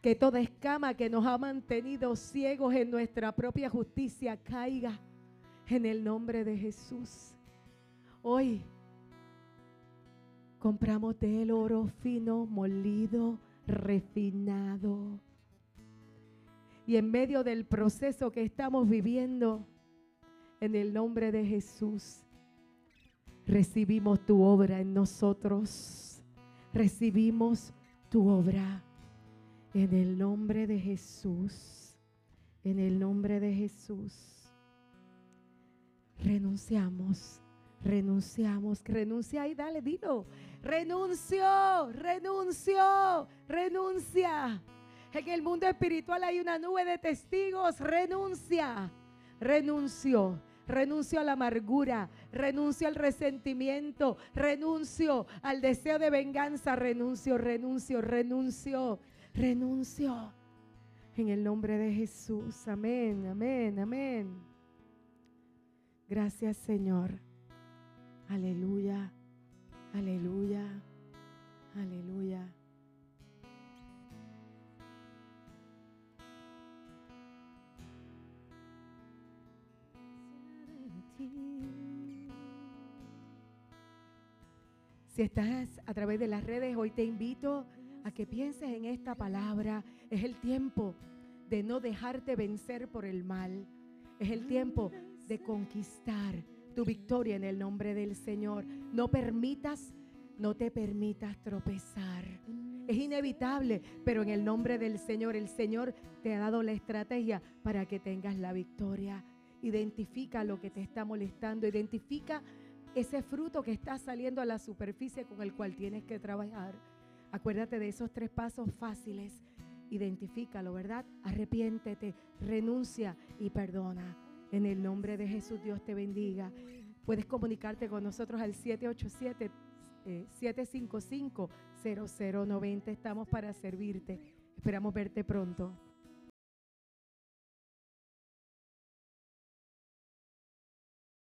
que toda escama que nos ha mantenido ciegos en nuestra propia justicia caiga en el nombre de Jesús. Hoy compramos del oro fino, molido, refinado. Y en medio del proceso que estamos viviendo, en el nombre de Jesús, recibimos tu obra en nosotros. Recibimos tu obra en el nombre de Jesús. En el nombre de Jesús. Renunciamos, renunciamos, renuncia y dale, dilo. Renuncio, renuncio, renuncia. En el mundo espiritual hay una nube de testigos, renuncia, renuncio renuncio a la amargura, renuncio al resentimiento, renuncio al deseo de venganza, renuncio, renuncio, renuncio, renuncio. En el nombre de Jesús, amén, amén, amén. Gracias Señor. Aleluya, aleluya, aleluya. Si estás a través de las redes, hoy te invito a que pienses en esta palabra. Es el tiempo de no dejarte vencer por el mal. Es el tiempo de conquistar tu victoria en el nombre del Señor. No permitas, no te permitas tropezar. Es inevitable, pero en el nombre del Señor, el Señor te ha dado la estrategia para que tengas la victoria. Identifica lo que te está molestando, identifica ese fruto que está saliendo a la superficie con el cual tienes que trabajar. Acuérdate de esos tres pasos fáciles. Identifícalo, ¿verdad? Arrepiéntete, renuncia y perdona. En el nombre de Jesús, Dios te bendiga. Puedes comunicarte con nosotros al 787 755 0090. Estamos para servirte. Esperamos verte pronto.